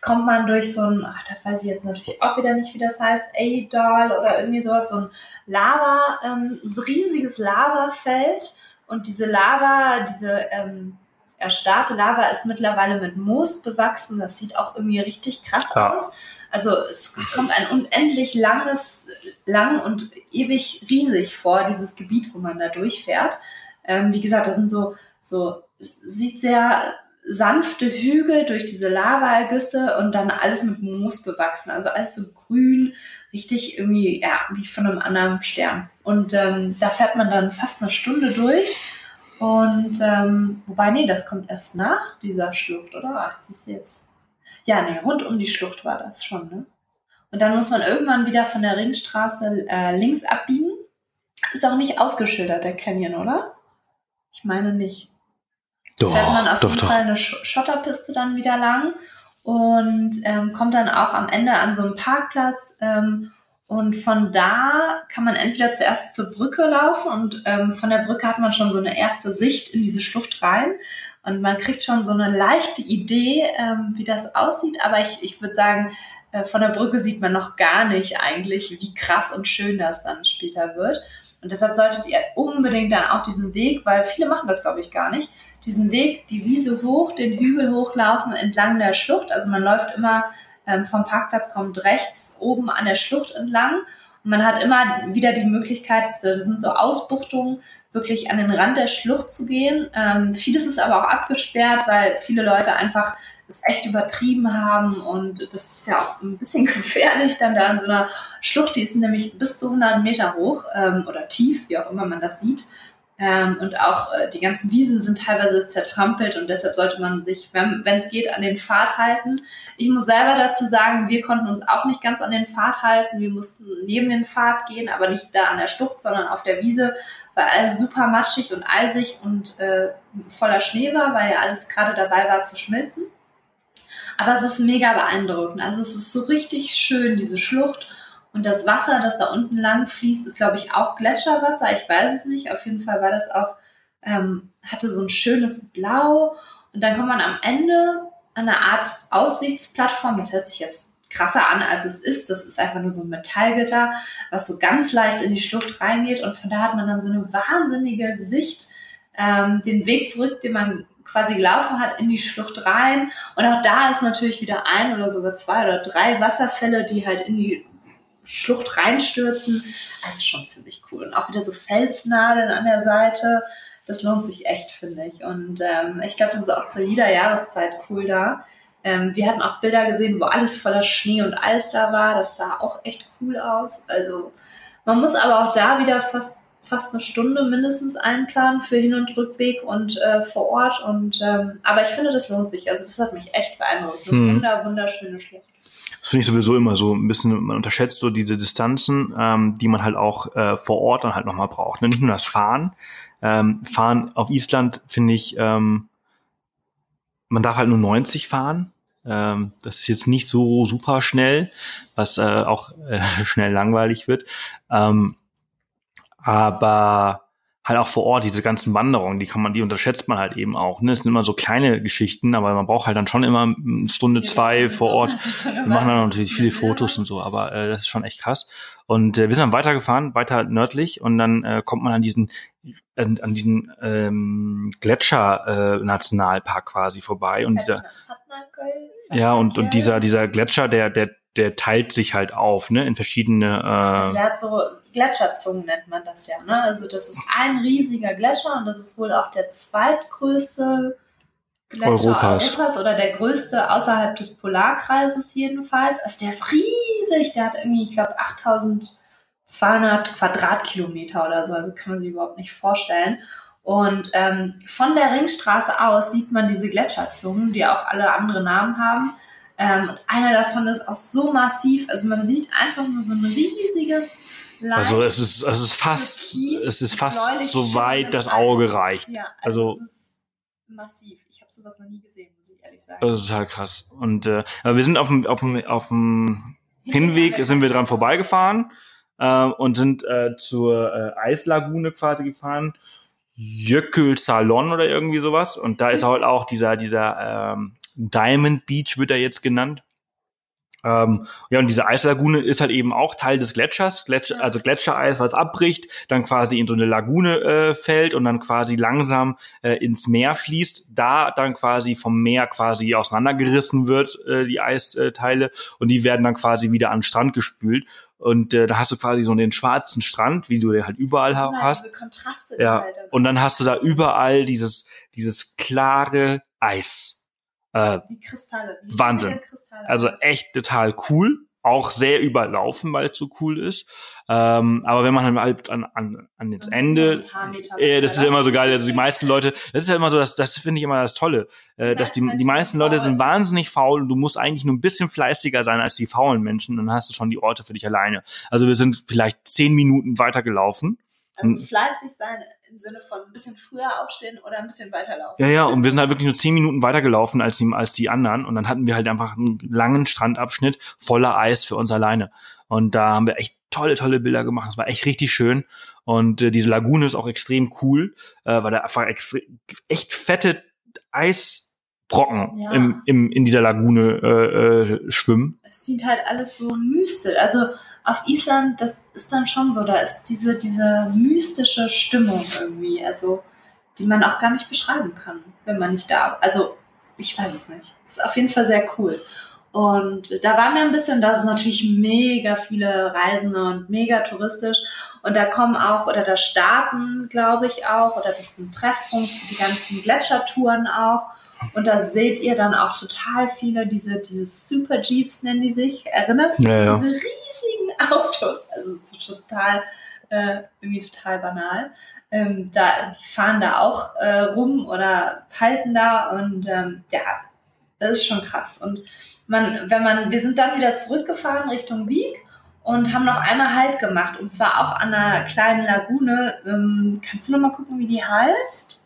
S2: kommt man durch so ein, ach, das weiß ich jetzt natürlich auch wieder nicht, wie das heißt, Eidal oder irgendwie sowas, so ein Lava, ähm, so riesiges Lavafeld und diese Lava, diese ähm, erstarrte Lava ist mittlerweile mit Moos bewachsen. Das sieht auch irgendwie richtig krass
S1: Ja.
S2: aus. Also es, es kommt ein unendlich langes, lang und ewig riesig vor, dieses Gebiet, wo man da durchfährt. Ähm, wie gesagt, das sind so, so, es sieht sehr sanfte Hügel durch diese Lavaergüsse und dann alles mit Moos bewachsen. Also alles so grün, richtig irgendwie, ja, wie von einem anderen Stern. Und ähm, da fährt man dann fast eine Stunde durch. Und ähm, wobei, nee, das kommt erst nach dieser Schlucht, oder? Ach, siehst du jetzt. Ja, nee, rund um die Schlucht war das schon, ne? Und dann muss man irgendwann wieder von der Ringstraße äh, links abbiegen. Ist auch nicht ausgeschildert, der Canyon, oder? Ich meine nicht
S1: Doch,
S2: fährt man auf
S1: doch,
S2: jeden
S1: doch.
S2: Fall eine Sch- Schotterpiste dann wieder lang und ähm, kommt dann auch am Ende an so einen Parkplatz. Ähm, und von da kann man entweder zuerst zur Brücke laufen und ähm, von der Brücke hat man schon so eine erste Sicht in diese Schlucht rein. Und man kriegt schon so eine leichte Idee, ähm, wie das aussieht. Aber ich, ich würde sagen, äh, von der Brücke sieht man noch gar nicht eigentlich, wie krass und schön das dann später wird. Und deshalb solltet ihr unbedingt dann auch diesen Weg, weil viele machen das, glaube ich, gar nicht, diesen Weg, die Wiese hoch, den Hügel hochlaufen entlang der Schlucht. Also man läuft immer ähm, vom Parkplatz, kommt rechts oben an der Schlucht entlang. Und man hat immer wieder die Möglichkeit, das sind so Ausbuchtungen, wirklich an den Rand der Schlucht zu gehen. Ähm, vieles ist aber auch abgesperrt, weil viele Leute einfach es echt übertrieben haben und das ist ja auch ein bisschen <laughs> gefährlich dann da in so einer Schlucht, die ist nämlich bis zu 100 Meter hoch ähm, oder tief, wie auch immer man das sieht. Ähm, und auch äh, die ganzen Wiesen sind teilweise zertrampelt und deshalb sollte man sich, wenn es geht, an den Pfad halten. Ich muss selber dazu sagen, wir konnten uns auch nicht ganz an den Pfad halten. Wir mussten neben den Pfad gehen, aber nicht da an der Schlucht, sondern auf der Wiese, weil alles super matschig und eisig und äh, voller Schnee war, weil ja alles gerade dabei war zu schmilzen. Aber es ist mega beeindruckend. Also es ist so richtig schön, diese Schlucht. Und das Wasser, das da unten lang fließt, ist, glaube ich, auch Gletscherwasser. Ich weiß es nicht. Auf jeden Fall war das auch, ähm, hatte so ein schönes Blau. Und dann kommt man am Ende an eine Art Aussichtsplattform. Das hört sich jetzt krasser an, als es ist. Das ist einfach nur so ein Metallgitter, was so ganz leicht in die Schlucht reingeht. Und von da hat man dann so eine wahnsinnige Sicht, ähm, den Weg zurück, den man quasi gelaufen hat, in die Schlucht rein. Und auch da ist natürlich wieder ein oder sogar zwei oder drei Wasserfälle, die halt in die Schlucht reinstürzen. Das ist schon ziemlich cool. Und auch wieder so Felsnadeln an der Seite. Das lohnt sich echt, finde ich. Und ähm, ich glaube, das ist auch zu jeder Jahreszeit cool da. Ähm, wir hatten auch Bilder gesehen, wo alles voller Schnee und Eis da war. Das sah auch echt cool aus. Also man muss aber auch da wieder fast fast eine Stunde mindestens einplanen für Hin- und Rückweg und äh, vor Ort. Und ähm, aber ich finde, das lohnt sich. Also das hat mich echt beeindruckt. Eine
S1: Hm.
S2: wunder, wunderschöne Schlucht.
S1: Das finde ich sowieso immer so ein bisschen, man unterschätzt so diese Distanzen, ähm, die man halt auch äh, vor Ort dann halt nochmal braucht. Ne? Nicht nur das Fahren. Ähm, fahren auf Island finde ich, ähm, man darf halt nur 90 fahren. Ähm, das ist jetzt nicht so super schnell, was äh, auch äh, <laughs> schnell langweilig wird. Ähm, aber halt auch vor Ort, diese ganzen Wanderungen, die kann man, die unterschätzt man halt eben auch. Ne? Es sind immer so kleine Geschichten, aber man braucht halt dann schon immer eine Stunde, zwei vor Ort. Wir machen dann natürlich viele Fotos und so, aber äh, das ist schon echt krass. Und äh, wir sind dann weitergefahren, weiter nördlich und dann äh, kommt man an diesen an, an diesen ähm, Gletscher äh, Nationalpark quasi vorbei und dieser ja und und dieser dieser Gletscher, der der der teilt sich halt auf, ne, in verschiedene
S2: Also
S1: äh,
S2: der hat so Gletscherzungen nennt man das ja, ne? Also das ist ein riesiger Gletscher und das ist wohl auch der zweitgrößte Gletscher
S1: Europas.
S2: Europas oder der größte außerhalb des Polarkreises jedenfalls. Also der ist riesig, der hat irgendwie, ich glaube, 8000 200 Quadratkilometer oder so, also kann man sich überhaupt nicht vorstellen. Und ähm, von der Ringstraße aus sieht man diese Gletscherzungen, die auch alle andere Namen haben. Ähm, und einer davon ist auch so massiv, also man sieht einfach nur so ein riesiges
S1: also es ist, es ist fast, es ist fast so weit das Auge reicht.
S2: Ja, also, also es ist massiv. Ich habe sowas noch nie gesehen, muss ich ehrlich sagen.
S1: Das ist total krass. Und äh, wir sind auf dem, auf dem, auf dem Hinweg sind wir dran vorbeigefahren äh, und sind äh, zur äh, Eislagune quasi gefahren. Jökül Salon oder irgendwie sowas. Und da ist halt auch dieser, dieser ähm, Diamond Beach, wird er jetzt genannt. Ähm, ja, und diese Eislagune ist halt eben auch Teil des Gletschers, Gletscher, also Gletschereis, was abbricht, dann quasi in so eine Lagune äh, fällt und dann quasi langsam äh, ins Meer fließt, da dann quasi vom Meer quasi auseinandergerissen wird, äh, die Eisteile, und die werden dann quasi wieder an den Strand gespült. Und äh, da hast du quasi so den schwarzen Strand, wie du den halt überall halt hast. ja. Halt und dann hast du da überall dieses, dieses klare Eis. Äh, die Kristalle. Die Wahnsinn. Kristalle. Also echt total cool. Auch sehr überlaufen, weil es so cool ist. Ähm, aber wenn man halt an, an, an das Ende, äh, das ist ja immer so geil. Also die meisten Leute, das ist ja immer so, das, das finde ich immer das Tolle, äh, dass die, die meisten Leute sind wahnsinnig faul und du musst eigentlich nur ein bisschen fleißiger sein als die faulen Menschen, dann hast du schon die Orte für dich alleine. Also wir sind vielleicht zehn Minuten weitergelaufen.
S2: Also fleißig sein im Sinne von ein bisschen früher aufstehen oder ein bisschen weiterlaufen.
S1: Ja, ja, und wir sind halt wirklich nur zehn Minuten weitergelaufen als die, als die anderen. Und dann hatten wir halt einfach einen langen Strandabschnitt voller Eis für uns alleine. Und da haben wir echt tolle, tolle Bilder gemacht. Das war echt richtig schön. Und äh, diese Lagune ist auch extrem cool, äh, weil da einfach echt fette Eisbrocken ja. im, im, in dieser Lagune äh, äh, schwimmen.
S2: Es sieht halt alles so mystisch. Also auf Island, das ist dann schon so, da ist diese, diese mystische Stimmung irgendwie, also die man auch gar nicht beschreiben kann, wenn man nicht da, also ich weiß es nicht. Ist auf jeden Fall sehr cool. Und da waren wir ein bisschen, da sind natürlich mega viele Reisende und mega touristisch. Und da kommen auch, oder da starten, glaube ich, auch, oder das ist ein Treffpunkt für die ganzen Gletschertouren auch. Und da seht ihr dann auch total viele, diese, diese Super Jeeps nennen die sich. Erinnerst du ja, ja. diese riesigen Autos? Also es ist total, äh, irgendwie total banal. Ähm, da, die fahren da auch äh, rum oder halten da und ähm, ja, das ist schon krass. Und man, wenn man, wir sind dann wieder zurückgefahren Richtung Wieg und haben noch einmal Halt gemacht und zwar auch an einer kleinen Lagune. Ähm, kannst du noch mal gucken, wie die heißt?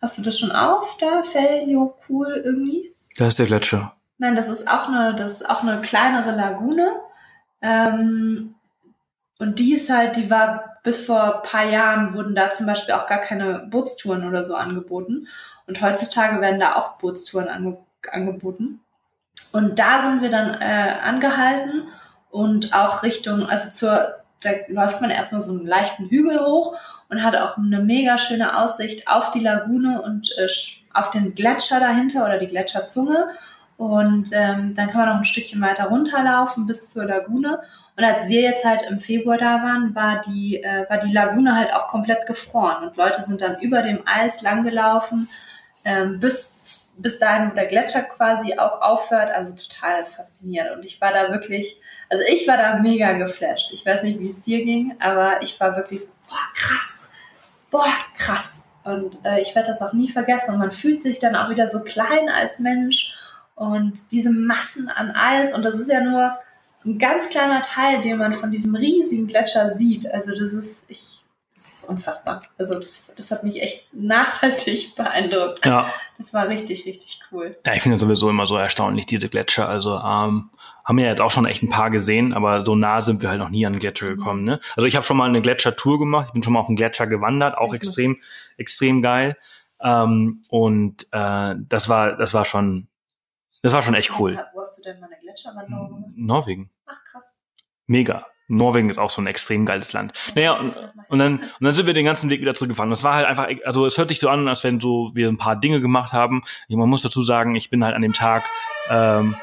S2: Hast du das schon auf da? Felio cool irgendwie?
S1: Da ist der Gletscher.
S2: Nein, das ist auch eine, das ist auch eine kleinere Lagune. Ähm, und die ist halt, die war bis vor paar Jahren wurden da zum Beispiel auch gar keine Bootstouren oder so angeboten. Und heutzutage werden da auch Bootstouren ange angeboten. Und da sind wir dann äh, angehalten und auch Richtung, also zur, da läuft man erstmal so einen leichten Hügel hoch und hat auch eine mega schöne Aussicht auf die Lagune und äh, auf den Gletscher dahinter oder die Gletscherzunge. Und ähm, dann kann man noch ein Stückchen weiter runterlaufen bis zur Lagune. Und als wir jetzt halt im Februar da waren, war die, äh, war die Lagune halt auch komplett gefroren. Und Leute sind dann über dem Eis langgelaufen ähm, bis, bis dahin, wo der Gletscher quasi auch aufhört. Also total faszinierend. Und ich war da wirklich, also ich war da mega geflasht. Ich weiß nicht, wie es dir ging, aber ich war wirklich boah, krass boah, krass. Und äh, ich werde das auch nie vergessen. Und man fühlt sich dann auch wieder so klein als Mensch. Und diese Massen an Eis. Und das ist ja nur ein ganz kleiner Teil, den man von diesem riesigen Gletscher sieht. Also das ist, ich, das ist unfassbar. Also das, das hat mich echt nachhaltig <laughs> beeindruckt. Ja. Das war richtig, richtig cool.
S1: Ja, ich finde sowieso immer so erstaunlich, diese Gletscher. Also ähm, haben wir jetzt auch schon echt ein paar gesehen, aber so nah sind wir halt noch nie an den Gletscher mhm. gekommen. Ne? Also ich habe schon mal eine Gletschertour gemacht, ich bin schon mal auf den Gletscher gewandert, auch extrem, extrem geil. Ähm, und äh, das war, das war schon, das war schon echt cool.
S2: Wo hast du denn mal eine Gletscherwanderung gemacht?
S1: Norwegen.
S2: Ach krass.
S1: Mega. Norwegen ist auch so ein extrem geiles Land. Naja, und, und, dann, und dann sind wir den ganzen Weg wieder zurückgefahren. Das war halt einfach, also es hört sich so an, als wenn so wir ein paar Dinge gemacht haben. Man muss dazu sagen, ich bin halt an dem Tag ähm,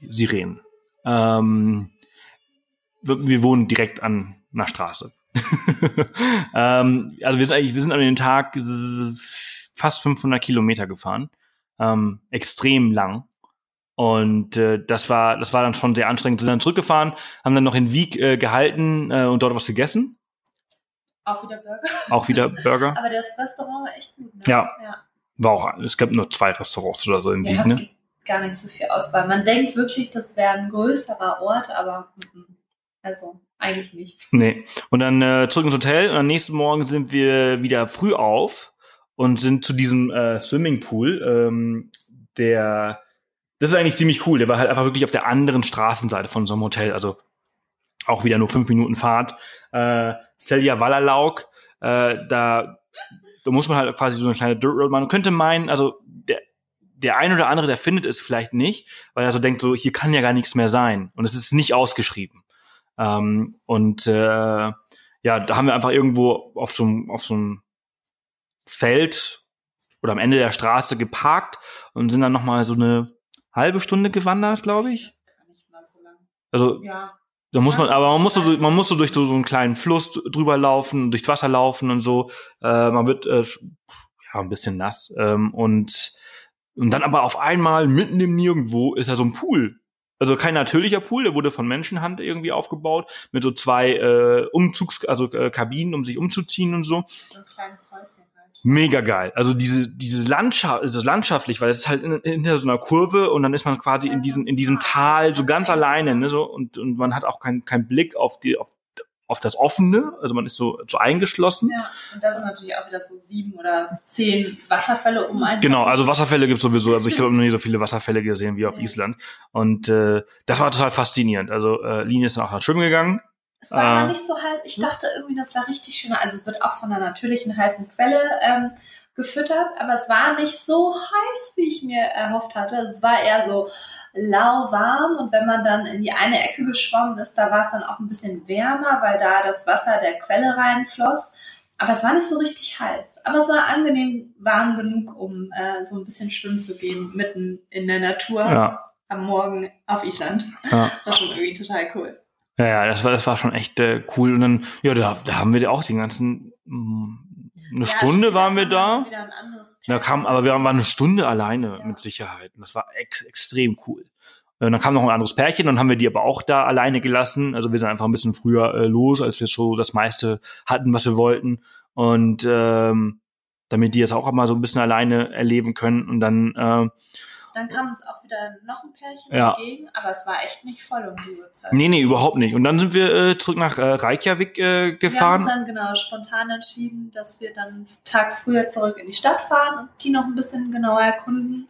S1: Sirenen. Ähm, wir, wir wohnen direkt an einer Straße. <laughs> ähm, also wir sind eigentlich, wir sind an den Tag fast 500 Kilometer gefahren, ähm, extrem lang. Und äh, das war das war dann schon sehr anstrengend. Sind dann zurückgefahren, haben dann noch in Wieg äh, gehalten äh, und dort was gegessen.
S2: Auch wieder Burger.
S1: Auch wieder <laughs> Burger.
S2: Aber das Restaurant war echt gut. Ne?
S1: Ja.
S2: ja.
S1: War auch, es gab nur zwei Restaurants oder so in
S2: Ja,
S1: Wieg, ne?
S2: Gar nicht so viel Auswahl. Man denkt wirklich, das wäre ein größerer Ort, aber also eigentlich nicht.
S1: Nee. Und dann äh, zurück ins Hotel und am nächsten Morgen sind wir wieder früh auf und sind zu diesem äh, Swimmingpool, ähm, der das ist eigentlich ziemlich cool. Der war halt einfach wirklich auf der anderen Straßenseite von unserem Hotel, also auch wieder nur fünf Minuten Fahrt. Äh, Selja Wallerlaug, äh, da, da muss man halt quasi so eine kleine Dirt Road machen. Man könnte meinen, also der, ein oder andere, der findet es vielleicht nicht, weil er so denkt, so hier kann ja gar nichts mehr sein. Und es ist nicht ausgeschrieben. Ähm, und äh, ja, da haben wir einfach irgendwo auf so einem auf so einem Feld oder am Ende der Straße geparkt und sind dann noch mal so eine halbe Stunde gewandert, glaube ich.
S2: So.
S1: Also
S2: Ja.
S1: da muss man,
S2: 20,
S1: aber man muss so,
S2: 30.
S1: man muss so durch so, so einen kleinen Fluss drüber laufen, durchs Wasser laufen und so. Äh, man wird äh, ja ein bisschen nass ähm, und und dann aber auf einmal mitten im Nirgendwo ist da so ein Pool. Also kein natürlicher Pool, der wurde von Menschenhand irgendwie aufgebaut mit so zwei äh, Umzugs, also äh, Kabinen, um sich umzuziehen und so.
S2: So ein kleines Häuschen halt.
S1: Mega geil. Also diese diese Landschaft, also landschaftlich, weil es ist halt in, hinter so einer Kurve und dann ist man quasi in diesem in diesem Tal so ganz alleine, ne, so und und man hat auch keinen keinen Blick auf die auf, auf das Offene, also man ist so so eingeschlossen.
S2: Ja, und da sind natürlich auch wieder so sieben oder zehn Wasserfälle um einen.
S1: Genau, also Wasserfälle gibt's sowieso. Also ich habe noch nie so viele Wasserfälle gesehen wie auf
S2: Nee.
S1: Island. Und äh, das war total faszinierend. Also äh, Line ist dann auch nach schwimmen gegangen.
S2: Es war aber
S1: Äh,
S2: nicht so heiß. Ich dachte irgendwie, das war richtig schön. Also es wird auch von einer natürlichen heißen Quelle ähm, gefüttert, aber es war nicht so heiß, wie ich mir erhofft hatte. Es war eher so lauwarm und wenn man dann in die eine Ecke geschwommen ist, da war es dann auch ein bisschen wärmer, weil da das Wasser der Quelle reinfloss. Aber es war nicht so richtig heiß. Aber es war angenehm warm genug, um äh, so ein bisschen schwimmen zu gehen, mitten in der Natur
S1: Ja,
S2: am Morgen auf Island.
S1: ja.
S2: Das war schon irgendwie total cool.
S1: Ja, ja, das war, das war schon echt äh, cool. Und dann, ja, da, da haben wir auch den ganzen, mh, eine
S2: Ja,
S1: Stunde waren wir da. Da kam, aber wir waren eine Stunde alleine
S2: Ja.
S1: mit Sicherheit. Und das war ex extrem cool. Äh, Dann kam noch ein anderes Pärchen, dann haben wir die aber auch da alleine gelassen. Also wir sind einfach ein bisschen früher äh, los, als wir so das meiste hatten, was wir wollten. Und ähm, damit die jetzt auch mal so ein bisschen alleine erleben können. Und dann, äh,
S2: Dann kam uns auch wieder noch ein Pärchen
S1: Ja.
S2: entgegen, aber es war echt nicht voll um die Uhrzeit.
S1: nee, nee, überhaupt nicht. Und dann sind wir äh, zurück nach äh, Reykjavik äh,
S2: Wir haben uns
S1: gefahren.
S2: dann genau spontan entschieden, dass wir dann einen Tag früher zurück in die Stadt fahren und die noch ein bisschen genauer erkunden,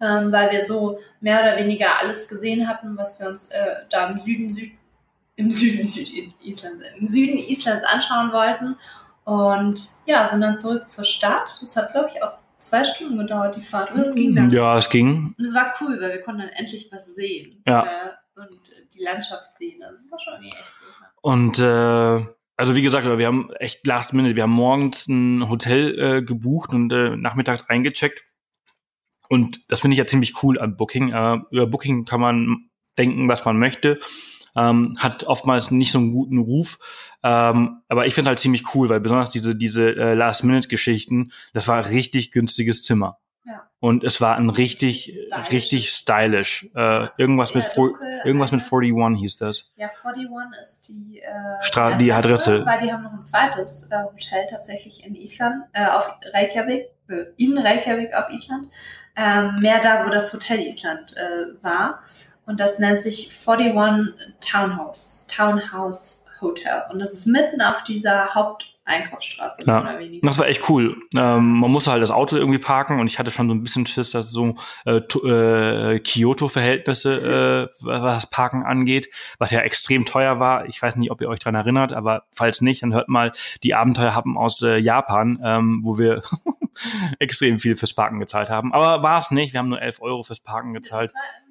S2: ähm, weil wir so mehr oder weniger alles gesehen hatten, was wir uns äh, da im Süden, Süd, im Süden, Süd, Island, im Süden Islands anschauen wollten. Und ja, sind dann zurück zur Stadt. Das hat, glaube ich, auch zwei Stunden gedauert, die Fahrt. Und es ging dann.
S1: Ja, es ging.
S2: Und es war cool, weil wir konnten dann endlich was sehen.
S1: Ja.
S2: Äh, und die Landschaft sehen. Also es war schon echt cool.
S1: Und äh, also wie gesagt, wir haben echt last minute, wir haben morgens ein Hotel äh, gebucht und äh, nachmittags eingecheckt. Und das finde ich ja ziemlich cool an Booking. Äh, über Booking kann man denken, was man möchte. Ähm, hat oftmals nicht so einen guten Ruf. Ähm, aber ich finde halt ziemlich cool, weil besonders diese, diese äh, Last-Minute-Geschichten, das war richtig günstiges Zimmer.
S2: Ja.
S1: Und es war ein richtig,
S2: Stylisch.
S1: richtig stylisch. Äh, irgendwas, mit
S2: Ja,
S1: for,
S2: dunkel,
S1: irgendwas mit
S2: äh,
S1: 41 hieß das.
S2: Ja, 41 ist die, äh,
S1: Stra- die Adresse.
S2: Weil die haben noch ein zweites äh, Hotel tatsächlich in Island, äh, auf Reykjavik, äh, in Reykjavik auf Island. Ähm, mehr da, wo das Hotel Island äh, war. Und das nennt sich 41 Townhouse, Townhouse Hotel. Und das ist mitten auf dieser Haupteinkaufsstraße,
S1: Ja.
S2: mehr oder weniger.
S1: Das war echt cool. Ähm, man musste halt das Auto irgendwie parken und ich hatte schon so ein bisschen Schiss, dass so äh, äh, Kyoto-Verhältnisse, äh, was das Parken angeht, was ja extrem teuer war. Ich weiß nicht, ob ihr euch dran erinnert, aber falls nicht, dann hört mal die Abenteuerhappen aus äh, Japan, ähm, wo wir <laughs> extrem viel fürs Parken gezahlt haben. Aber war es nicht. Wir haben nur 11 Euro fürs Parken gezahlt.
S2: Das war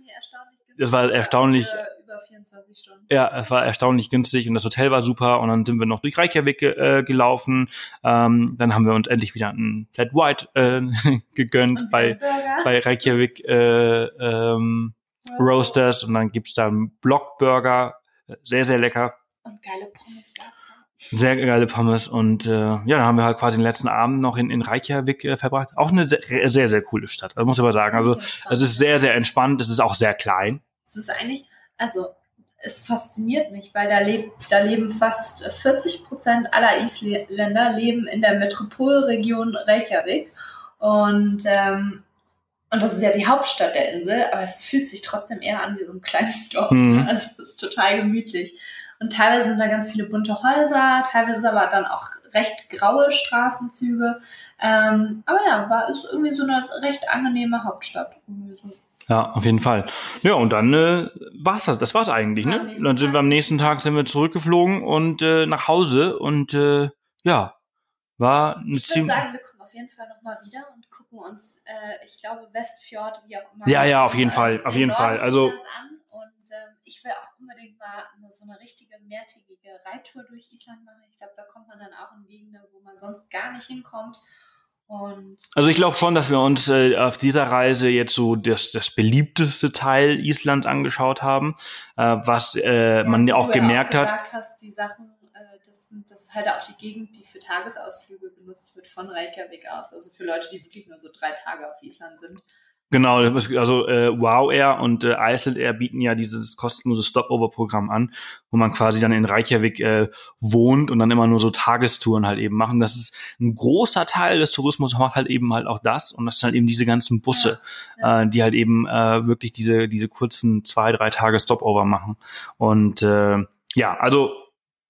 S1: Das war erstaunlich-
S2: Für über 24 Stunden.
S1: Ja, es war erstaunlich günstig und das Hotel war super und dann sind wir noch durch Reykjavik äh, gelaufen. Ähm, dann haben wir uns endlich wieder ein Flat White äh, <laughs> gegönnt bei, bei Reykjavik äh, ähm, Roasters und dann gibt's da einen Blockburger, sehr, sehr lecker.
S2: Und geile Pommes gab's.
S1: Sehr geile Pommes und äh, ja, dann haben wir halt quasi den letzten Abend noch in, in Reykjavik äh, verbracht. Auch eine sehr, sehr, sehr coole Stadt, das muss ich aber sagen. Also es ist sehr, sehr entspannt, es ist auch sehr klein.
S2: Es ist eigentlich, also es fasziniert mich, weil da, lebt, da leben fast 40 Prozent aller Isländer leben in der Metropolregion Reykjavik und ähm, und das ist ja die Hauptstadt der Insel, aber es fühlt sich trotzdem eher an wie so ein kleines Dorf. Mhm. <laughs> Also es ist total gemütlich. Und teilweise sind da ganz viele bunte Häuser, teilweise aber dann auch recht graue Straßenzüge. Ähm, aber ja, war ist irgendwie so eine recht angenehme Hauptstadt. So.
S1: Ja, auf jeden Fall. Ja, und dann äh, war's das. Das war's eigentlich, ja, ne? Dann sind wir am nächsten Tag sind wir zurückgeflogen und äh, nach Hause und äh, ja, war eine
S2: ich ziemlich. sagen, wir kommen auf jeden Fall nochmal wieder und gucken uns, äh, ich glaube, Westfjord, wie auch immer.
S1: Ja, ja, auf jeden Fall, auf jeden Fall. Also.
S2: An und ähm, ich will auch unbedingt mal eine, so eine richtige mehrtägige Reittour durch Island machen. Ich glaube, da kommt man dann auch in Gegenden, wo man sonst gar nicht hinkommt. Und
S1: also ich glaube schon, dass wir uns äh, auf dieser Reise jetzt so das, das beliebteste Teil Islands angeschaut haben, äh, was äh, ja, man ja auch gemerkt
S2: auch
S1: hat.
S2: Hast, die Sachen, äh, das, sind, das ist halt auch die Gegend, die für Tagesausflüge benutzt wird von Reykjavik aus. Also für Leute, die wirklich nur so drei Tage auf Island sind.
S1: Genau, also äh, Wow Air und äh, Iceland Air bieten ja dieses kostenlose Stopover-Programm an, wo man quasi dann in Reykjavik äh, wohnt und dann immer nur so Tagestouren halt eben machen. Das ist ein großer Teil des Tourismus, macht halt eben halt auch das und das sind halt eben diese ganzen Busse, ja. Äh, die halt eben äh, wirklich diese diese kurzen zwei drei Tage Stopover machen und äh, ja, also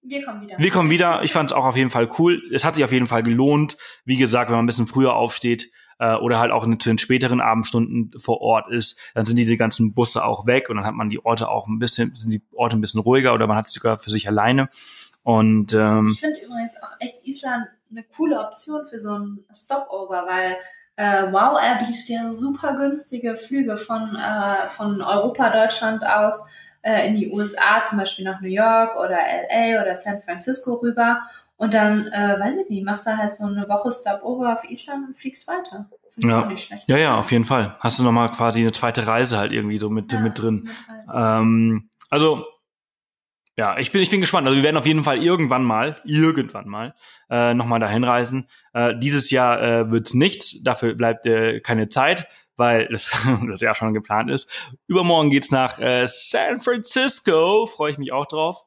S2: wir kommen wieder.
S1: Wir kommen wieder. Ich fand es auch auf jeden Fall cool. Es hat sich auf jeden Fall gelohnt. Wie gesagt, wenn man ein bisschen früher aufsteht, äh, oder halt auch in, zu den späteren Abendstunden vor Ort ist, dann sind diese ganzen Busse auch weg und dann hat man die Orte auch ein bisschen, sind die Orte ein bisschen ruhiger oder man hat es sogar für sich alleine. Und ähm,
S2: ich finde übrigens auch echt Island eine coole Option für so ein Stopover, weil äh, Wow Air bietet ja super günstige Flüge von, äh, von Europa, Deutschland aus äh, in die USA, zum Beispiel nach New York oder LA oder San Francisco rüber. Und dann, äh, weiß ich nicht, machst du halt so eine Woche Stopover auf Island und fliegst weiter.
S1: Ja. ja, ja, auf jeden Fall. Hast du nochmal quasi eine zweite Reise halt irgendwie so mit, ja, mit drin. Ähm, also, ja, ich bin, ich bin gespannt. Also wir werden auf jeden Fall irgendwann mal, irgendwann mal, äh, nochmal dahin reisen. Äh, dieses Jahr äh, wird's nichts, dafür bleibt äh, keine Zeit, weil das, <laughs> das Jahr schon geplant ist. Übermorgen geht's nach äh, San Francisco, freue ich mich auch drauf.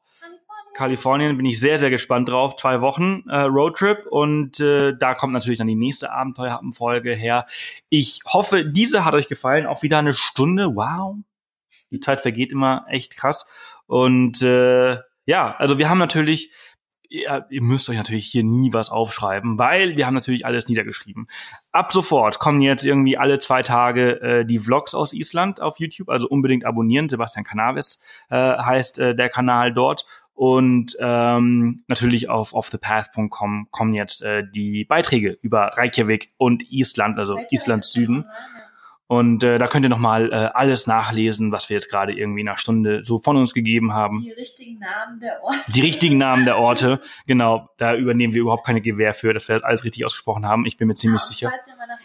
S1: Kalifornien bin ich sehr, sehr gespannt drauf. Zwei Wochen äh, Roadtrip und äh, da kommt natürlich dann die nächste Abenteuerfolge her. Ich hoffe, diese hat euch gefallen. Auch wieder eine Stunde. Wow. Die Zeit vergeht immer echt krass. Und äh, ja, also wir haben natürlich ihr, ihr müsst euch natürlich hier nie was aufschreiben, weil wir haben natürlich alles niedergeschrieben. Ab sofort kommen jetzt irgendwie alle zwei Tage äh, die Vlogs aus Island auf YouTube, also unbedingt abonnieren. Sebastian Cannabis äh, heißt äh, der Kanal dort. Und ähm, natürlich auf offthepath.com kommen jetzt äh, die Beiträge über Reykjavik und Island, also Reykjavik Islands Süden. Und äh, da könnt ihr nochmal äh, alles nachlesen, was wir jetzt gerade irgendwie in einer Stunde so von uns gegeben haben.
S2: Die richtigen Namen der Orte.
S1: Die richtigen Namen der Orte, genau. Da übernehmen wir überhaupt keine Gewähr für, dass wir das alles richtig ausgesprochen haben. Ich bin mir ziemlich ja, sicher.
S2: Falls ihr mal nach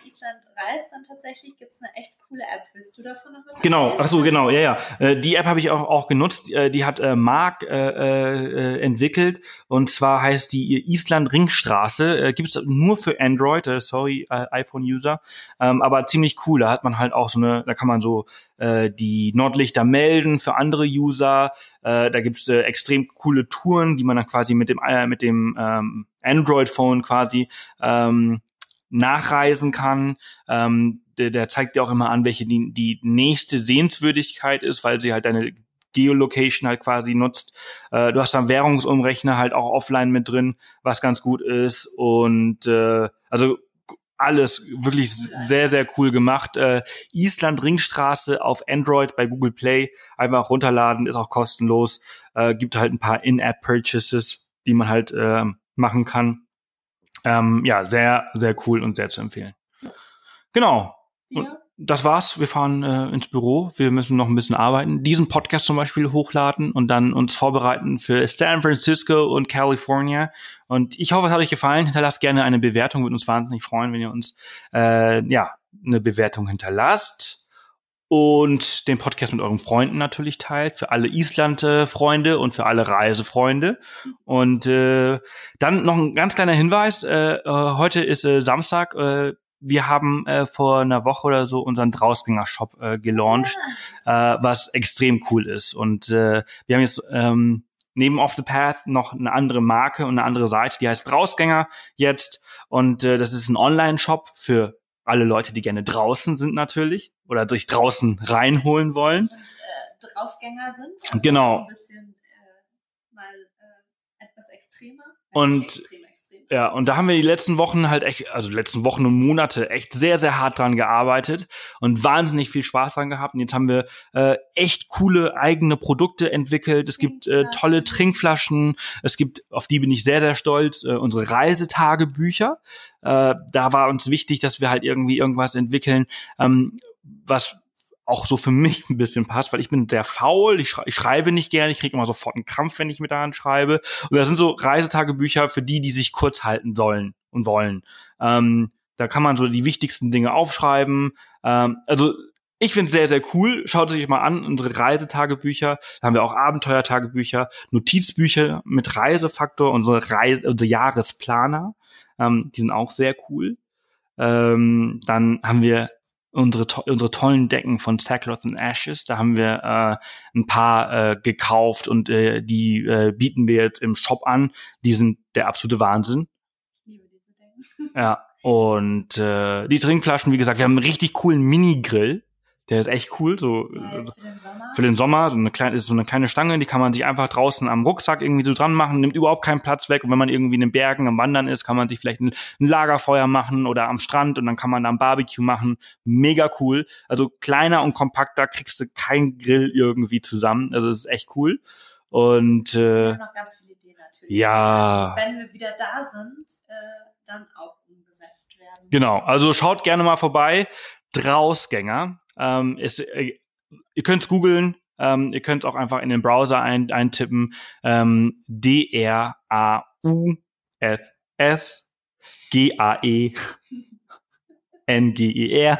S2: Reist, dann tatsächlich gibt's eine echt coole App. Willst du davon noch was
S1: Genau, ach so, genau, ja, ja. Äh, die App habe ich auch, auch genutzt. Äh, die hat äh, Mark äh, äh, entwickelt. Und zwar heißt die Island Ringstraße. Äh, gibt's nur für Android, sorry, iPhone-User. Ähm, aber ziemlich cool. Da hat man halt auch so eine, da kann man so die Nordlichter melden für andere User. Da gibt's äh, extrem coole Touren, die man dann quasi mit dem, mit dem ähm, Android-Phone quasi ähm, nachreisen kann. Ähm, der, der zeigt dir auch immer an, welche die, die nächste Sehenswürdigkeit ist, weil sie halt deine Geolocation halt quasi nutzt. Äh, du hast dann Währungsumrechner halt auch offline mit drin, was ganz gut ist. Und äh, also alles wirklich sehr, sehr cool gemacht. Äh, Island Ringstraße auf Android bei Google Play. Einfach runterladen, ist auch kostenlos. Äh, gibt halt ein paar In-App-Purchases, die man halt äh, machen kann. Ähm, ja, sehr, sehr cool und sehr zu empfehlen. Genau. Ja. das war's. Wir fahren äh, ins Büro. Wir müssen noch ein bisschen arbeiten. Diesen Podcast zum Beispiel hochladen und dann uns vorbereiten für San Francisco und California. Und ich hoffe, es hat euch gefallen. Hinterlasst gerne eine Bewertung. Würde uns wahnsinnig freuen, wenn ihr uns äh, ja eine Bewertung hinterlasst. Und den Podcast mit euren Freunden natürlich teilt, für alle Island-Freunde und für alle Reisefreunde. Und äh, dann noch ein ganz kleiner Hinweis, äh, äh, heute ist äh, Samstag, äh, wir haben äh, vor einer Woche oder so unseren Drausgänger-Shop äh, gelauncht, äh, was extrem cool ist. Und äh, wir haben jetzt ähm, neben Off the Path noch eine andere Marke und eine andere Seite, die heißt Drausgänger jetzt. Und äh, das ist ein Online-Shop für alle Leute, die gerne draußen sind natürlich oder sich draußen reinholen wollen. Und,
S2: äh, Draufgänger sind. Also
S1: genau.
S2: Ein bisschen äh, mal äh, etwas extremer.
S1: Und
S2: extrem, extrem.
S1: Ja, und da haben wir die letzten Wochen halt echt, also die letzten Wochen und Monate echt sehr, sehr hart dran gearbeitet und wahnsinnig viel Spaß dran gehabt. Und jetzt haben wir äh, echt coole eigene Produkte entwickelt. Es gibt äh, tolle Trinkflaschen. Es gibt, auf die bin ich sehr, sehr stolz, äh, unsere Reisetagebücher. Äh, da war uns wichtig, dass wir halt irgendwie irgendwas entwickeln, ähm, was auch so für mich ein bisschen passt, weil ich bin sehr faul, ich, schrei ich schreibe nicht gerne, ich kriege immer sofort einen Krampf, wenn ich mit daran schreibe. Und das sind so Reisetagebücher für die, die sich kurz halten sollen und wollen. Ähm, da kann man so die wichtigsten Dinge aufschreiben. Ähm, also ich finde es sehr, sehr cool. Schaut euch mal an, unsere Reisetagebücher. Da haben wir auch Abenteuertagebücher, Notizbücher mit Reisefaktor, unsere, Reise, unsere Jahresplaner. Ähm, die sind auch sehr cool. Ähm, dann haben wir unsere, to unsere tollen Decken von Sackcloth and Ashes. Da haben wir äh, ein paar äh, gekauft und äh, die äh, bieten wir jetzt im Shop an. Die sind der absolute Wahnsinn.
S2: Ich liebe diese Decken.
S1: Ja. Und äh, die Trinkflaschen, wie gesagt, wir haben einen richtig coolen Mini-Grill. Der ist echt cool, so
S2: Ja, für den Sommer.
S1: für den Sommer, so eine kleine, ist so eine kleine Stange, die kann man sich einfach draußen am Rucksack irgendwie so dran machen, nimmt überhaupt keinen Platz weg. Und wenn man irgendwie in den Bergen am Wandern ist, kann man sich vielleicht ein, ein Lagerfeuer machen oder am Strand und dann kann man da ein Barbecue machen. Mega cool. Also kleiner und kompakter kriegst du kein Grill irgendwie zusammen. Also es ist echt cool. Und äh,
S2: noch ganz viele Ideen natürlich.
S1: ja,
S2: Wenn wir wieder da sind, äh, dann auch umgesetzt werden.
S1: genau. Also schaut gerne mal vorbei. Drausgänger. Ähm, ist, äh, ihr könnt's googeln. Ähm, ihr könnt auch einfach in den Browser ein, eintippen. Ähm, D-R-A-U-S-S G-A-E N-G-E-R.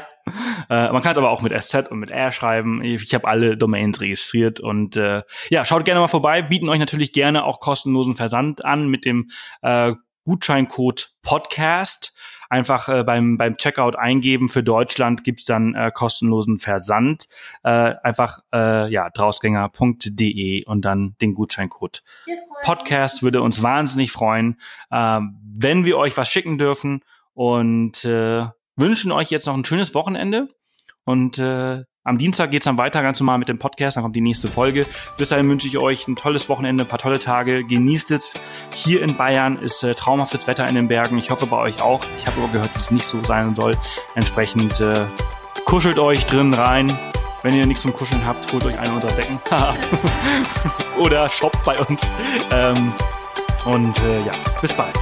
S1: Äh, man kann es aber auch mit SZ und mit R schreiben. Ich, ich habe alle Domains registriert und äh, ja, schaut gerne mal vorbei. Bieten euch natürlich gerne auch kostenlosen Versand an mit dem äh, Gutscheincode Podcast. Einfach äh, beim, beim Checkout eingeben. Für Deutschland gibt's dann äh, kostenlosen Versand. Äh, einfach äh, ja drausgänger.de und dann den Gutscheincode Podcast würde uns wahnsinnig freuen, ähm, wenn wir euch was schicken dürfen und äh, wünschen euch jetzt noch ein schönes Wochenende und äh, am Dienstag geht's dann weiter ganz normal mit dem Podcast, dann kommt die nächste Folge. Bis dahin wünsche ich euch ein tolles Wochenende, ein paar tolle Tage. Genießt es. Hier in Bayern ist äh, traumhaftes Wetter in den Bergen. Ich hoffe bei euch auch. Ich habe aber gehört, dass es nicht so sein soll. Entsprechend äh, kuschelt euch drin rein. Wenn ihr nichts zum Kuscheln habt, holt euch eine unserer Decken. <laughs> Oder shoppt bei uns. Ähm, und äh, ja, bis bald.